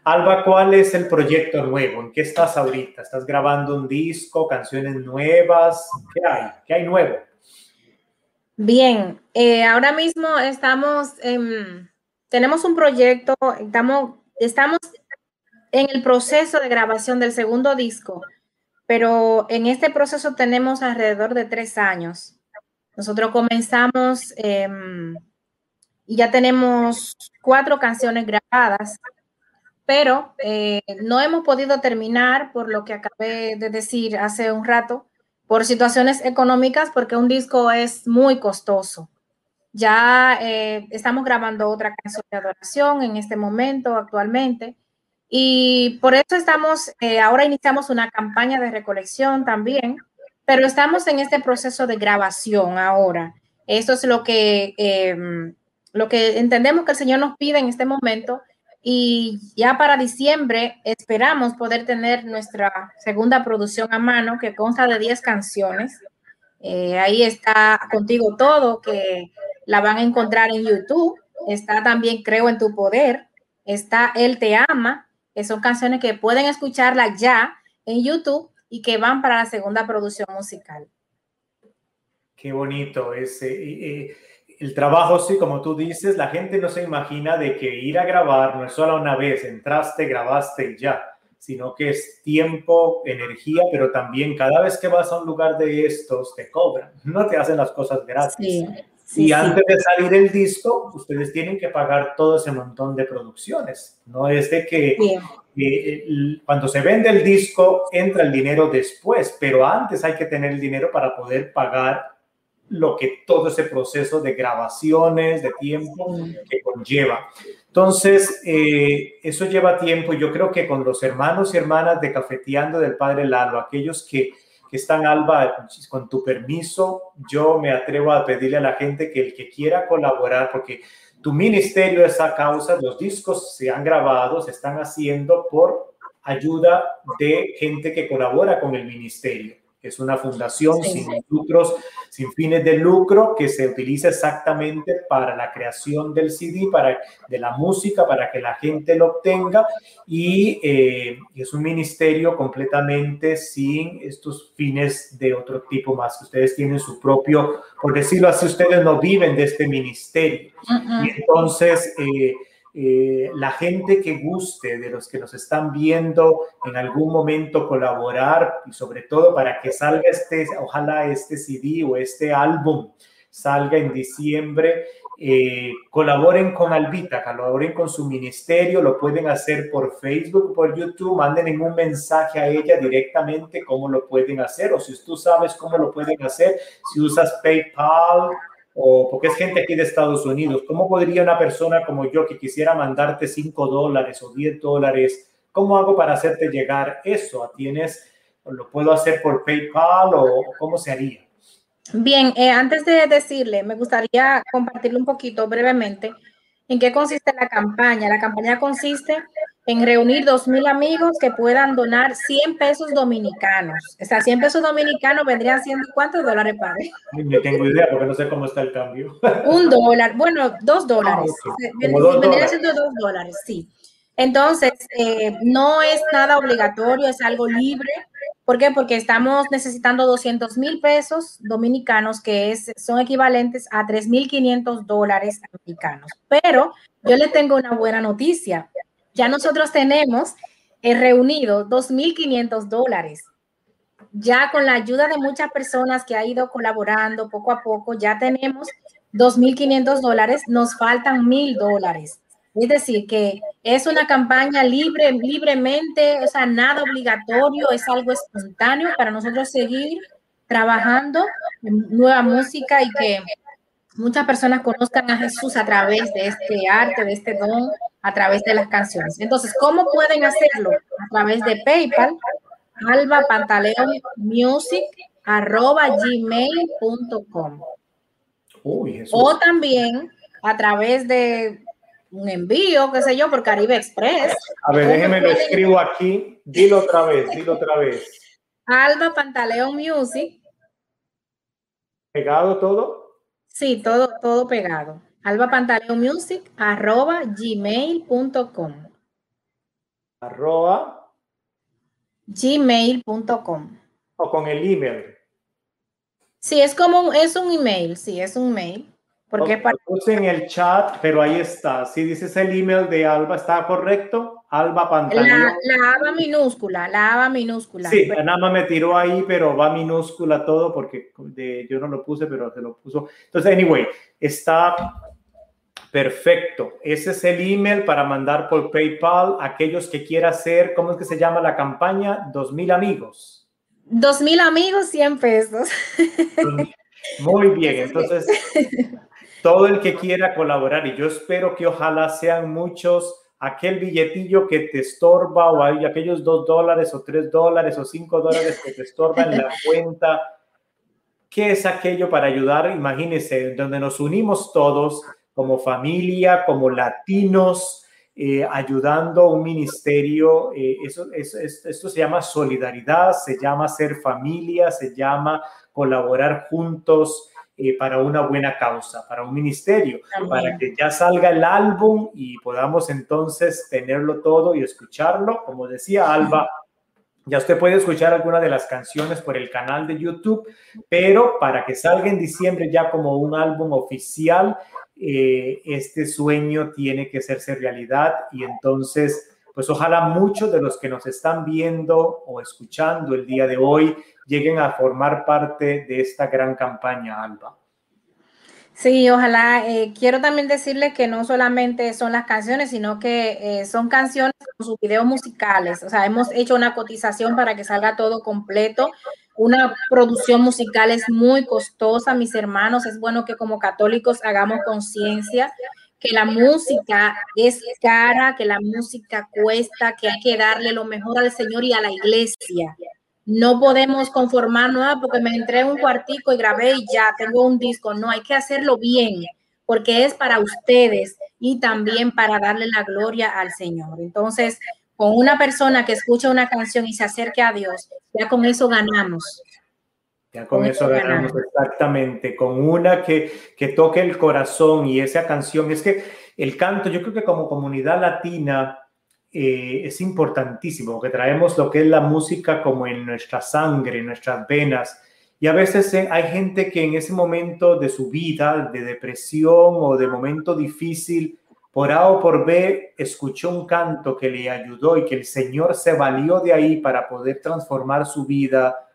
Alba, ¿cuál es el proyecto nuevo? ¿En qué estás ahorita? ¿Estás grabando un disco, canciones nuevas? ¿Qué hay? ¿Qué hay nuevo? Bien, eh, ahora mismo estamos, tenemos un proyecto, estamos, estamos en el proceso de grabación del segundo disco, pero en este proceso tenemos alrededor de tres años. Nosotros comenzamos em, y ya tenemos cuatro canciones grabadas, pero eh, no hemos podido terminar por lo que acabé de decir hace un rato por situaciones económicas, porque un disco es muy costoso. Ya eh, estamos grabando otra canción de adoración en este momento, actualmente, y por eso estamos, eh, ahora iniciamos una campaña de recolección también, pero estamos en este proceso de grabación ahora. Esto es lo que, em, lo que entendemos que el Señor nos pide en este momento y ya para diciembre esperamos poder tener nuestra segunda producción a mano que consta de 10 canciones. Eh, ahí está contigo todo, que la van a encontrar en YouTube. Está también Creo en tu poder. Está Él te ama, que son canciones que pueden escucharla ya en YouTube y que van para la segunda producción musical. Qué bonito ese el trabajo, sí, como tú dices, la gente no se imagina de que ir a grabar no es solo una vez, entraste, grabaste y ya, sino que es tiempo, energía, pero también cada vez que vas a un lugar de estos te cobran, no te hacen las cosas gratis. y antes de salir el disco, ustedes tienen que pagar todo ese montón de producciones. No es de que cuando se vende el disco entra el dinero después, pero antes hay que tener el dinero para poder pagar lo que todo ese proceso de grabaciones, de tiempo que conlleva. Entonces, eh, eso lleva tiempo y yo creo que con los hermanos y hermanas de Cafeteando del Padre Lalo, aquellos que, que están, Alba, con tu permiso, yo me atrevo a pedirle a la gente que el que quiera colaborar, porque tu ministerio es a causa, los discos se han grabado, se están haciendo por ayuda de gente que colabora con el ministerio es una fundación sin lucros, sin fines de lucro, que se utiliza exactamente para la creación del CD, para, de la música, para que la gente lo obtenga, y eh, es un ministerio completamente sin estos fines de otro tipo más, ustedes tienen su propio, por decirlo así, ustedes no viven de este ministerio. Y entonces... Eh, eh, la gente que guste, de los que nos están viendo en algún momento colaborar y sobre todo para que salga este, ojalá este CD o este álbum salga en diciembre, eh, colaboren con Albita, colaboren con su ministerio, lo pueden hacer por Facebook, por YouTube, manden un mensaje a ella directamente cómo lo pueden hacer o si tú sabes cómo lo pueden hacer, si usas PayPal, o porque es gente aquí de Estados Unidos, ¿cómo podría una persona como yo que quisiera mandarte 5 dólares o 10 dólares, cómo hago para hacerte llegar eso? ¿Tienes, lo puedo hacer por PayPal o cómo se haría? Bien, eh, antes de decirle, me gustaría compartirle un poquito brevemente en qué consiste la campaña. La campaña consiste en reunir dos mil amigos que puedan donar 100 pesos dominicanos. O sea, 100 pesos dominicanos vendrían siendo ¿cuántos dólares, padre? No tengo idea porque no sé cómo está el cambio. <laughs> Un dólar, bueno, dos dólares. Ah, vendría siendo dos dólares, sí. Entonces, eh, no es nada obligatorio, es algo libre. ¿Por qué? Porque estamos necesitando 200 mil pesos dominicanos, que es, son equivalentes a 3.500 dólares americanos. Pero yo le tengo una buena noticia ya nosotros tenemos eh, reunido 2.500 dólares. Ya con la ayuda de muchas personas que ha ido colaborando poco a poco, ya tenemos 2.500 dólares, nos faltan 1.000 dólares. Es decir, que es una campaña libre, libremente, o sea, nada obligatorio, es algo espontáneo para nosotros seguir trabajando en nueva música y que muchas personas conozcan a Jesús a través de este arte, de este don, a través de las canciones. Entonces, ¿cómo pueden hacerlo? A través de PayPal, alba pantaleón music arroba gmail.com. O también a través de un envío, qué sé yo, por Caribe Express. A ver, déjeme lo escribo aquí. Dilo otra vez, dilo otra vez. Alba Pantaleón Music. ¿Pegado todo? Sí, todo, todo pegado. Alba Pantaleón Music, arroba gmail.com. Arroba gmail.com. O con el email. Sí, es como es un email, sí, es un mail. Porque para... puse en el chat, pero ahí está. Si dices el email de Alba, ¿está correcto? Alba Pantaleón. La, la Aba minúscula, la Aba minúscula. Sí, nada más me tiró ahí, pero va minúscula todo porque de, yo no lo puse, pero se lo puso. Entonces, anyway, está perfecto. Ese es el email para mandar por PayPal a aquellos que quieran hacer, ¿cómo es que se llama la campaña? Dos mil amigos. Dos mil amigos, 100 pesos. <laughs> Muy bien, entonces <laughs> todo el que quiera colaborar y yo espero que ojalá sean muchos aquel billetillo que te estorba o hay aquellos dos dólares o tres dólares o cinco dólares que te estorban en la <laughs> cuenta. ¿Qué es aquello para ayudar? Imagínense, donde nos unimos todos como familia, como latinos, eh, ayudando a un ministerio. Eh, eso, esto se llama solidaridad, se llama ser familia, se llama colaborar juntos eh, para una buena causa, para un ministerio, para que ya salga el álbum y podamos entonces tenerlo todo y escucharlo. Como decía Alba, ya usted puede escuchar alguna de las canciones por el canal de YouTube, pero para que salga en diciembre ya como un álbum oficial, eh, este sueño tiene que hacerse realidad y entonces pues ojalá muchos de los que nos están viendo o escuchando el día de hoy lleguen a formar parte de esta gran campaña, Alba. Sí, ojalá. Eh, quiero también decirles que no solamente son las canciones, sino que eh, son canciones con sus videos musicales. O sea, hemos hecho una cotización para que salga todo completo. Una producción musical es muy costosa, mis hermanos. Es bueno que como católicos hagamos conciencia que la música es cara, que la música cuesta, que hay que darle lo mejor al Señor y a la iglesia. No podemos conformarnos ah, porque me entré un cuartico y grabé y ya tengo un disco. No, hay que hacerlo bien porque es para ustedes y también para darle la gloria al Señor. Entonces, con una persona que escucha una canción y se acerque a Dios, ya con eso ganamos. Ya con, eso ganamos exactamente, con una que, que toque el corazón y esa canción. Es que el canto, yo creo que como comunidad latina eh, es importantísimo, porque traemos lo que es la música como en nuestra sangre, en nuestras venas. Y a veces eh, hay gente que en ese momento de su vida, de depresión o de momento difícil, por A o por B, escuchó un canto que le ayudó y que el Señor se valió de ahí para poder transformar su vida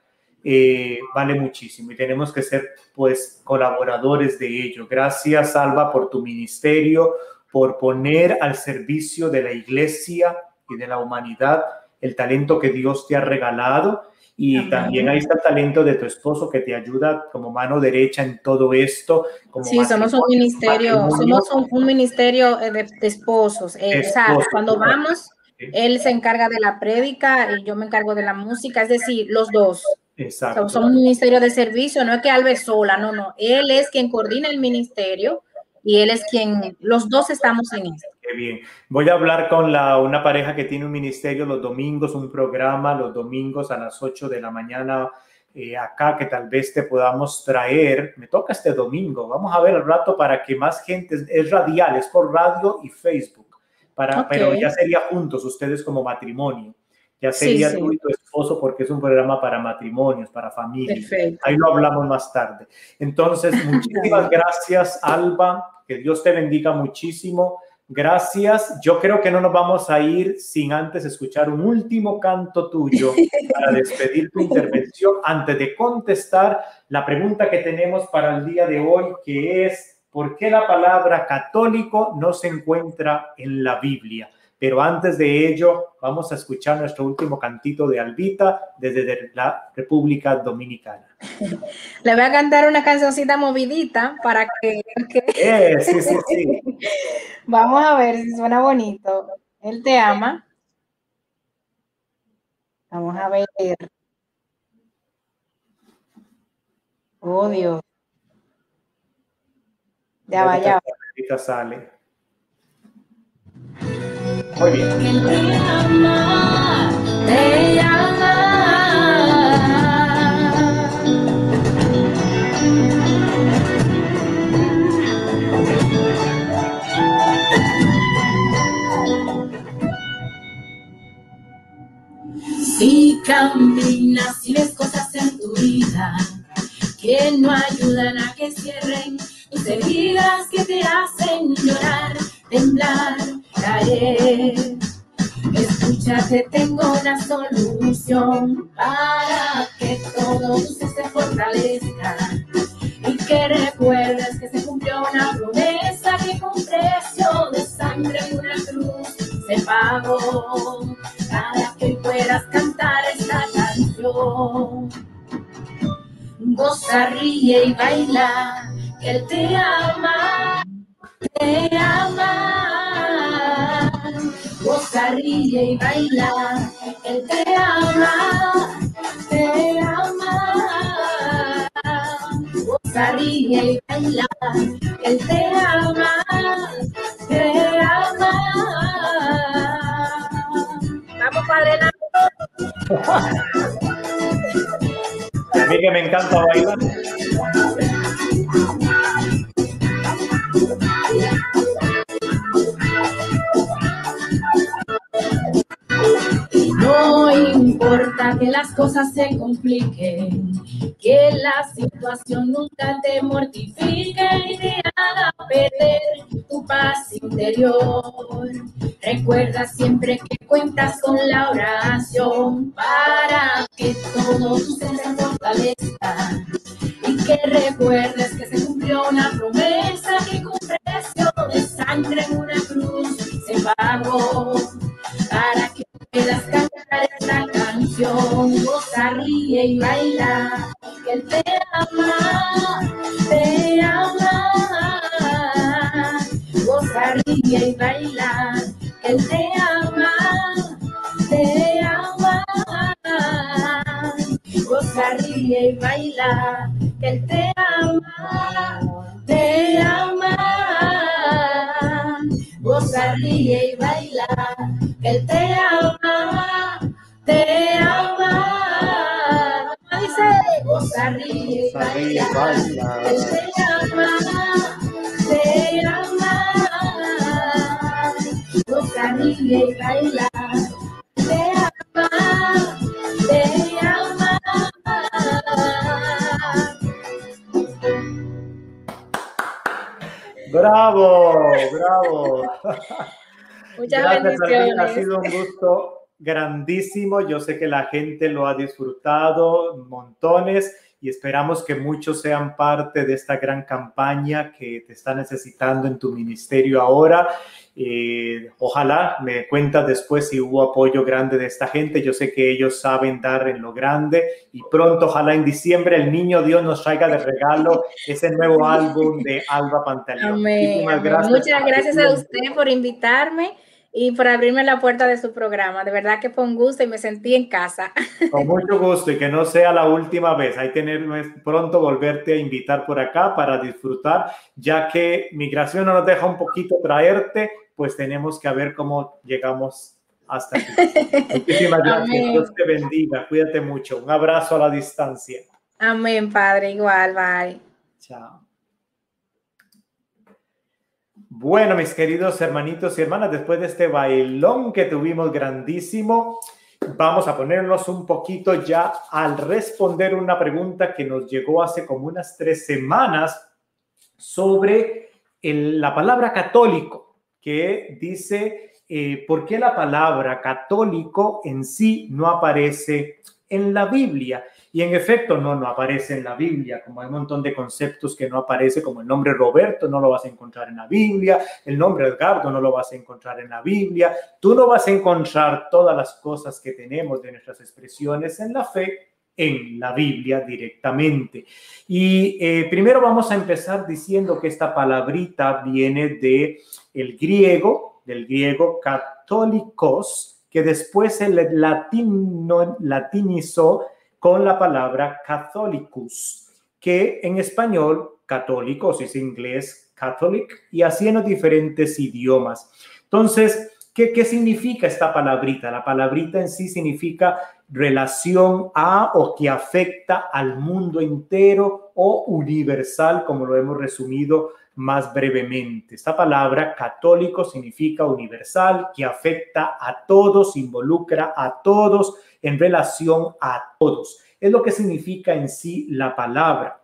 eh, vale muchísimo y tenemos que ser pues colaboradores de ello. Gracias, Alba, por tu ministerio, por poner al servicio de la iglesia y de la humanidad el talento que Dios te ha regalado. Y también ahí está el talento de tu esposo que te ayuda como mano derecha en todo esto. Como sí, somos un ministerio, somos un, ministerio eh, de, esposos. Eh, o sea, cuando vamos, él se encarga de la prédica y yo me encargo de la música, es decir, los dos. Exacto. somos un ministerio de servicio, no es que Alves sola, no, no. Él es quien coordina el ministerio y él es quien, los dos estamos en esto. Qué bien. Voy a hablar con la, una pareja que tiene un ministerio los domingos, un programa los domingos a las 8 de la mañana eh, acá que tal vez te podamos traer. Me toca este domingo. Vamos a ver el rato para que más gente, es radial, es por radio y Facebook, para, pero ya sería juntos ustedes como matrimonio ya sería tú y tu esposo porque es un programa para matrimonios, para familias. Ahí lo hablamos más tarde. Entonces, <laughs> muchísimas gracias, Alba. Que Dios te bendiga muchísimo. Gracias. Yo creo que no nos vamos a ir sin antes escuchar un último canto tuyo para <laughs> despedir tu intervención antes de contestar la pregunta que tenemos para el día de hoy, que es por qué la palabra católico no se encuentra en la Biblia. Pero antes de ello, vamos a escuchar nuestro último cantito de Albita desde la República Dominicana. <laughs> Le voy a cantar una cancioncita movidita para que... Eh, sí, sí, sí. <laughs> vamos a ver si suena bonito. Él te ama. Vamos a ver. Oh, Dios. Ya vaya. sale. Muy bien. Si caminas y ves cosas en tu vida que no ayudan a que cierren tus heridas que te hacen llorar, temblar, caer. Escúchate, tengo una solución para que todo se fortalezca y que recuerdes que se cumplió una promesa que con precio de sangre y una cruz se pagó para que puedas cantar esta canción. Goza, ríe y baila, que Él te ama, te ama. Goza, ríe y baila, Él te ama, te ama. Goza, ríe y baila, Él te ama, te ama. Vamos, Padre. A mí que me encanta bailar. Las cosas se compliquen, que la situación nunca te mortifique y te haga perder tu paz interior. Recuerda siempre que cuentas con la oración para que todo tu ser se fortalezca y que recuerdes que se cumplió una promesa que con precio de sangre en una cruz se pagó para que puedas cantar esta canción, goza, ríe y baila, que Él te ama, te ama. Goza, ríe y baila, que Él te ama, te ama. Goza, ríe y baila, que Él te ama, te ama. Goza, ríe y baila, Él te ama, te ama. ¿Cómo dice? Goza, ríe y baila, Él te ama, te ama. Goza, ríe y baila, te ama, te ama. Bravo, bravo. <laughs> Muchas Gracias, bendiciones. Ha sido un gusto grandísimo. Yo sé que la gente lo ha disfrutado montones y esperamos que muchos sean parte de esta gran campaña que te está necesitando en tu ministerio ahora. Eh, ojalá me cuentas después si hubo apoyo grande de esta gente. Yo sé que ellos saben dar en lo grande y pronto, ojalá en diciembre, el niño Dios nos traiga de regalo ese nuevo álbum de Alba Pantaleón. Muchas gracias a usted por invitarme y por abrirme la puerta de su programa. De verdad que fue un gusto y me sentí en casa. <laughs> Con mucho gusto y que no sea la última vez. Hay que tener pronto volverte a invitar por acá para disfrutar, ya que migración no nos deja un poquito traerte, pues tenemos que ver cómo llegamos hasta aquí. <laughs> Muchísimas gracias. Dios te bendiga. Cuídate mucho. Un abrazo a la distancia. Amén, Padre. Igual, bye. Chao. Bueno, mis queridos hermanitos y hermanas, después de este bailón que tuvimos grandísimo, vamos a ponernos un poquito ya al responder una pregunta que nos llegó hace como unas tres semanas sobre la palabra católico, que dice, eh, ¿por qué la palabra católico en sí no aparece en la Biblia? Y en efecto, no, no aparece en la Biblia, como hay un montón de conceptos que no aparece, como el nombre Roberto no lo vas a encontrar en la Biblia, el nombre Edgardo no lo vas a encontrar en la Biblia, tú no vas a encontrar todas las cosas que tenemos de nuestras expresiones en la fe en la Biblia directamente. Y eh, primero vamos a empezar diciendo que esta palabrita viene de el griego, del griego católicos, que después se latino, latinizó con la palabra catholicus, que en español católicos es inglés catholic y así en los diferentes idiomas. Entonces, ¿qué, ¿qué significa esta palabrita? La palabrita en sí significa relación a o que afecta al mundo entero o universal, como lo hemos resumido más brevemente. Esta palabra católico significa universal, que afecta a todos, involucra a todos en relación a todos. Es lo que significa en sí la palabra.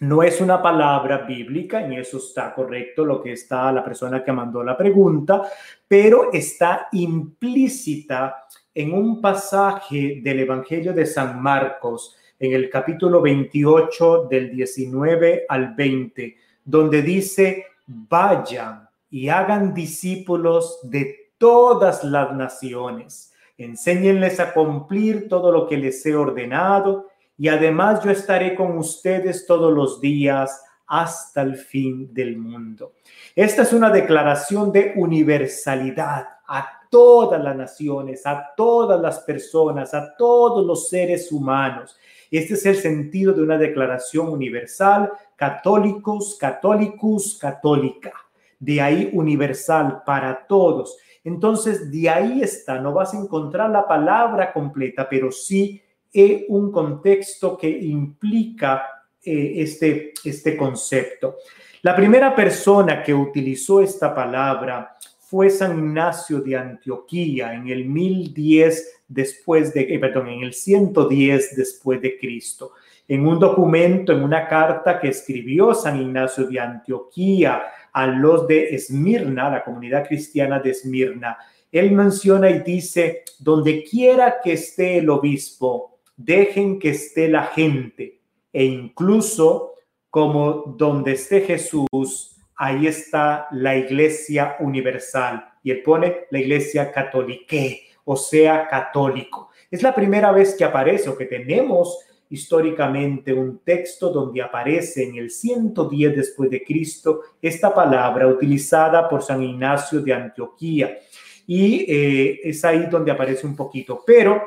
No es una palabra bíblica, y eso está correcto lo que está la persona que mandó la pregunta, pero está implícita en un pasaje del Evangelio de San Marcos, en el capítulo 28 del 19 al 20, donde dice, vayan y hagan discípulos de todas las naciones, enséñenles a cumplir todo lo que les he ordenado y además yo estaré con ustedes todos los días hasta el fin del mundo. Esta es una declaración de universalidad a todas las naciones, a todas las personas, a todos los seres humanos. Este es el sentido de una declaración universal, católicos, católicos, católica. De ahí universal para todos. Entonces, de ahí está, no vas a encontrar la palabra completa, pero sí es un contexto que implica eh, este, este concepto. La primera persona que utilizó esta palabra fue San Ignacio de Antioquía en el 1010 después de, eh, perdón, en el 110 después de Cristo. En un documento, en una carta que escribió San Ignacio de Antioquía a los de Esmirna, la comunidad cristiana de Esmirna, él menciona y dice, donde quiera que esté el obispo, dejen que esté la gente e incluso como donde esté Jesús, ahí está la iglesia universal. Y él pone la iglesia católica, o sea, católico. Es la primera vez que aparece o que tenemos históricamente un texto donde aparece en el 110 después de Cristo esta palabra utilizada por San Ignacio de Antioquía. Y eh, es ahí donde aparece un poquito. Pero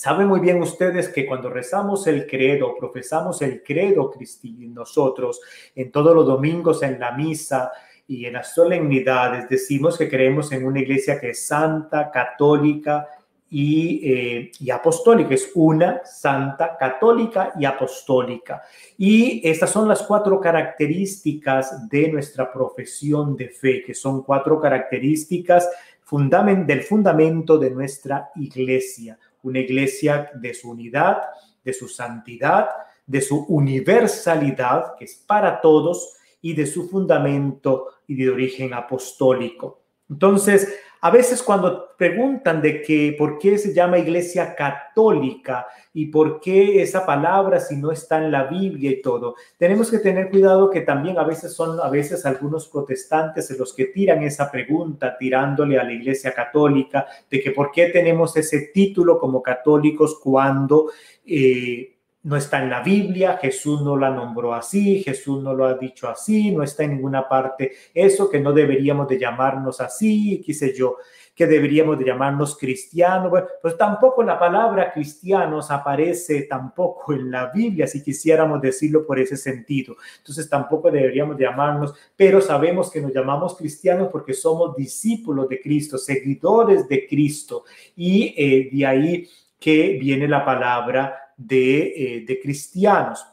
Saben muy bien ustedes que cuando rezamos el credo, profesamos el credo cristiano nosotros en todos los domingos en la misa y en las solemnidades, decimos que creemos en una iglesia que es santa, católica eh, y, apostólica. Es una santa, católica y apostólica. Y estas son las cuatro características de nuestra profesión de fe, que son cuatro características del fundamento de nuestra iglesia una iglesia de su unidad, de su santidad, de su universalidad, que es para todos, y de su fundamento y de origen apostólico. Entonces, a veces cuando preguntan de que por qué se llama iglesia católica y por qué esa palabra si no está en la Biblia y todo, tenemos que tener cuidado que también a veces son a veces algunos protestantes los que tiran esa pregunta tirándole a la iglesia católica de que por qué tenemos ese título como católicos cuando eh, no está en la Biblia, Jesús no la nombró así, Jesús no lo ha dicho así, no está en ninguna parte eso, que no deberíamos de llamarnos así, qué sé yo, que deberíamos de llamarnos cristianos. pues tampoco la palabra cristianos aparece tampoco en la Biblia, si quisiéramos decirlo por ese sentido. Entonces tampoco deberíamos llamarnos, pero sabemos que nos llamamos cristianos porque somos discípulos de Cristo, seguidores de Cristo. Y eh, de ahí que viene la palabra eh, de, cristianos.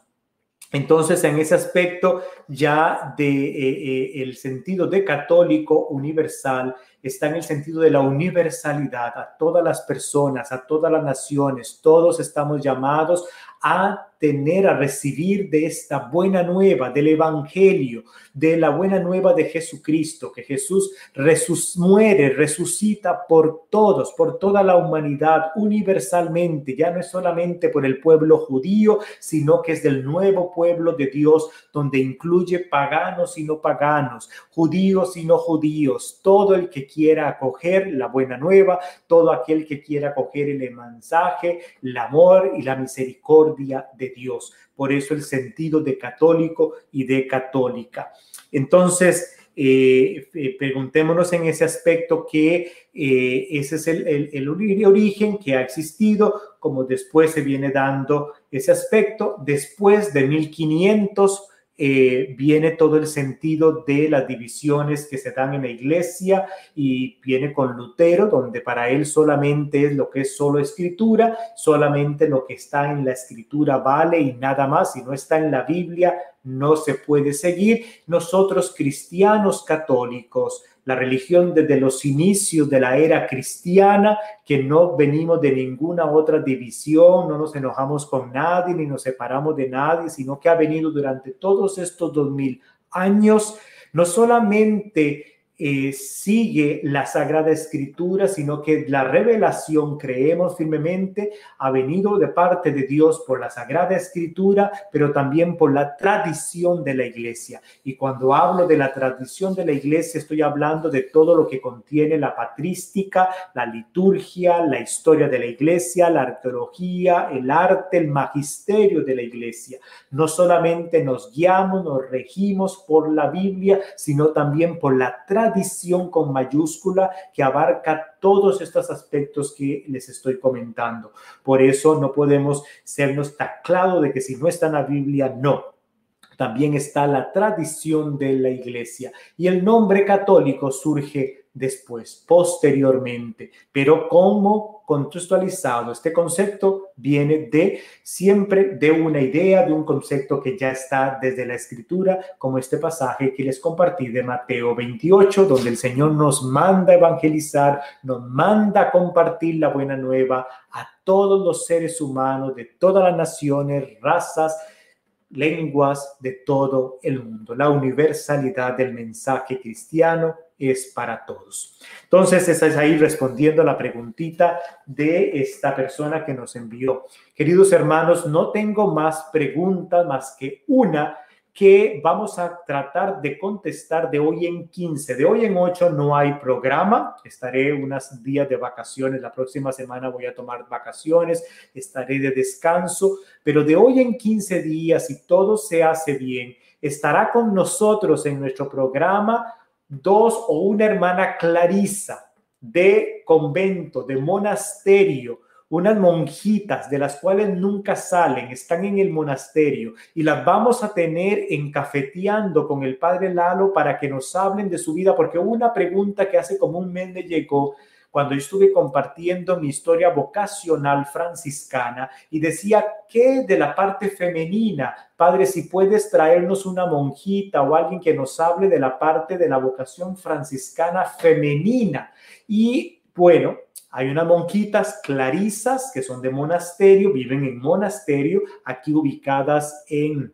Entonces, en ese aspecto ya de eh, eh, el sentido de católico universal está en el sentido de la universalidad a todas las personas, a todas las naciones. Todos estamos llamados a tener, a recibir de esta buena nueva, del Evangelio, de la buena nueva de Jesucristo, que Jesús resus muere, resucita por todos, por toda la humanidad, universalmente, ya no es solamente por el pueblo judío, sino que es del nuevo pueblo de Dios, donde incluye paganos y no paganos, judíos y no judíos, todo el que quiera acoger la buena nueva, todo aquel que quiera acoger el mensaje, el amor y la misericordia de Dios. Por eso el sentido de católico y de católica. Entonces, eh, eh, preguntémonos en ese aspecto que eh, ese es el, el, origen que ha existido, como después se viene dando ese aspecto, después de 1500 eh, viene todo el sentido de las divisiones que se dan en la iglesia y viene con Lutero, donde para él solamente es lo que es solo escritura, solamente lo que está en la escritura vale y nada más, si no está en la Biblia no se puede seguir. Nosotros cristianos católicos la religión desde los inicios de la era cristiana, que no venimos de ninguna otra división, no nos enojamos con nadie ni nos separamos de nadie, sino que ha venido durante todos estos dos mil años, no solamente eh, sigue la Sagrada Escritura, sino que la revelación, creemos firmemente, ha venido de parte de Dios por la Sagrada Escritura, pero también por la tradición de la iglesia. Y cuando hablo de la tradición de la iglesia, estoy hablando de todo lo que contiene la patrística, la liturgia, la historia de la iglesia, la arqueología, el arte, el magisterio de la iglesia. No solamente nos guiamos, nos regimos por la Biblia, sino también por la tradición tradición con mayúscula que abarca todos estos aspectos que les estoy comentando. Por eso no podemos sernos tan claro de que si no está en la Biblia, no. También está la tradición de la iglesia y el nombre católico surge después, posteriormente. Pero como contextualizado, este concepto viene de siempre de una idea, de un concepto que ya está desde la escritura, como este pasaje que les compartí de Mateo 28, donde el Señor nos manda evangelizar, nos manda compartir la buena nueva a todos los seres humanos de todas las naciones, razas, lenguas de todo el mundo. La universalidad del mensaje cristiano es para todos. Entonces, es ahí respondiendo a la preguntita de esta persona que nos envió. Queridos hermanos, no tengo más preguntas más que una que vamos a tratar de contestar de hoy en 15. De hoy en 8 no hay programa. Estaré unos días de vacaciones. La próxima semana voy a tomar vacaciones. Estaré de descanso. Pero de hoy en 15 días, si todo se hace bien, estará con nosotros en nuestro programa dos o una hermana Clarisa de convento, de monasterio, unas monjitas de las cuales nunca salen, están en el monasterio y las vamos a tener encafeteando con el padre Lalo para que nos hablen de su vida, porque una pregunta que hace como un mes me llegó cuando estuve compartiendo mi historia vocacional franciscana y decía que de la parte femenina, Padre, si puedes traernos una monjita o alguien que nos hable de la parte de la vocación franciscana femenina. Y bueno, hay unas monjitas clarisas que son de monasterio, viven en monasterio, aquí ubicadas en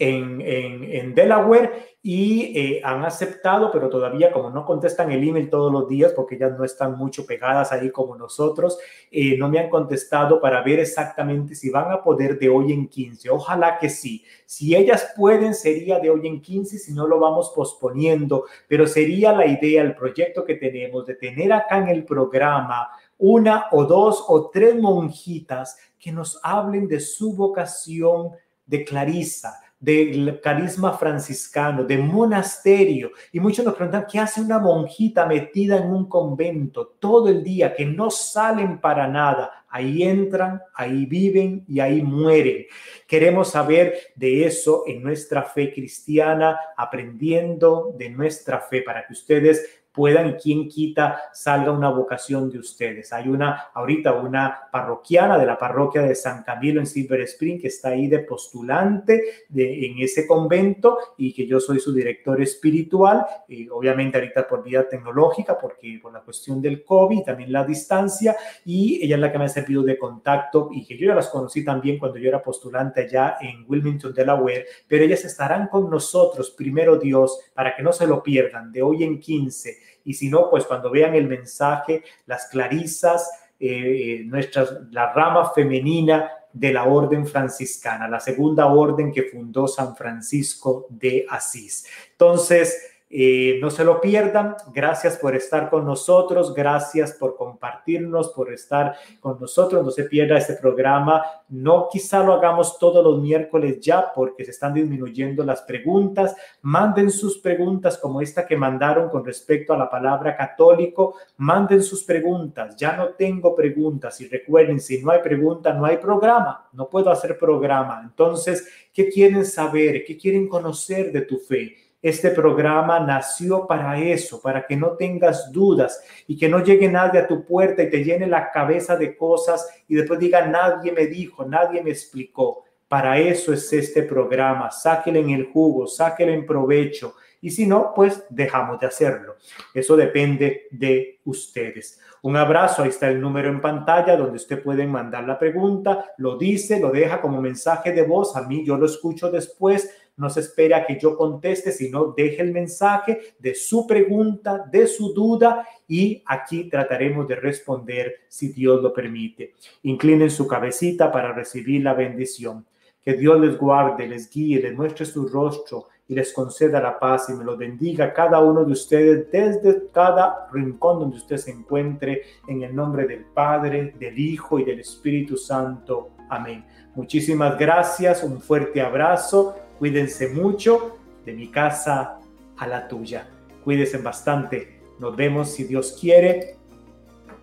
en, en, Delaware y eh, han aceptado, pero todavía como no contestan el email todos los días, porque ellas no están mucho pegadas ahí como nosotros, eh, no me han contestado para ver exactamente si van a poder de hoy en 15. Ojalá que sí. Si ellas pueden, sería de hoy en 15, si no lo vamos posponiendo, pero sería la idea, el proyecto que tenemos de tener acá en el programa una o dos o tres monjitas que nos hablen de su vocación de Clarisa, del carisma franciscano, de monasterio. Y muchos nos preguntan, ¿qué hace una monjita metida en un convento todo el día que no salen para nada? Ahí entran, ahí viven y ahí mueren. Queremos saber de eso en nuestra fe cristiana, aprendiendo de nuestra fe para que ustedes puedan y quien quita salga una vocación de ustedes. Hay una, ahorita una parroquiana de la parroquia de San Camilo en Silver Spring que está ahí de postulante de, en ese convento y que yo soy su director espiritual, y obviamente ahorita por vía tecnológica, porque por la cuestión del COVID, también la distancia, y ella es la que me ha servido de contacto y que yo ya las conocí también cuando yo era postulante allá en Wilmington, Delaware, pero ellas estarán con nosotros, primero Dios, para que no se lo pierdan, de hoy en 15. Y si no, pues cuando vean el mensaje, las clarisas, eh, nuestras, la rama femenina de la orden franciscana, la segunda orden que fundó San Francisco de Asís. Entonces, eh, no se lo pierdan. Gracias por estar con nosotros. Gracias por compartirnos, por estar con nosotros. No se pierda este programa. No quizá lo hagamos todos los miércoles ya porque se están disminuyendo las preguntas. Manden sus preguntas como esta que mandaron con respecto a la palabra católico. Manden sus preguntas. Ya no tengo preguntas. Y recuerden, si no hay pregunta, no hay programa. No puedo hacer programa. Entonces, ¿qué quieren saber? ¿Qué quieren conocer de tu fe? Este programa nació para eso, para que no tengas dudas y que no llegue nadie a tu puerta y te llene la cabeza de cosas y después diga, nadie me dijo, nadie me explicó. Para eso es este programa. Sáquele en el jugo, sáquele en provecho. Y si no, pues dejamos de hacerlo. Eso depende de ustedes. Un abrazo, ahí está el número en pantalla donde usted puede mandar la pregunta, lo dice, lo deja como mensaje de voz, a mí yo lo escucho después, no se espera que yo conteste, sino deje el mensaje de su pregunta, de su duda y aquí trataremos de responder si Dios lo permite. Inclinen su cabecita para recibir la bendición. Que Dios les guarde, les guíe, les muestre su rostro y les conceda la paz y me lo bendiga cada uno de ustedes desde cada rincón donde usted se encuentre en el nombre del Padre, del Hijo y del Espíritu Santo. Amén. Muchísimas gracias, un fuerte abrazo Cuídense mucho de mi casa a la tuya. Cuídense bastante. Nos vemos, si Dios quiere,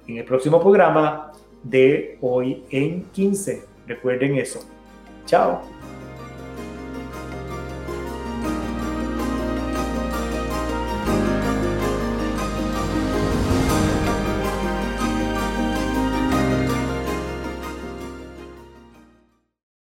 en el próximo programa de hoy en 15. Recuerden eso. Chao.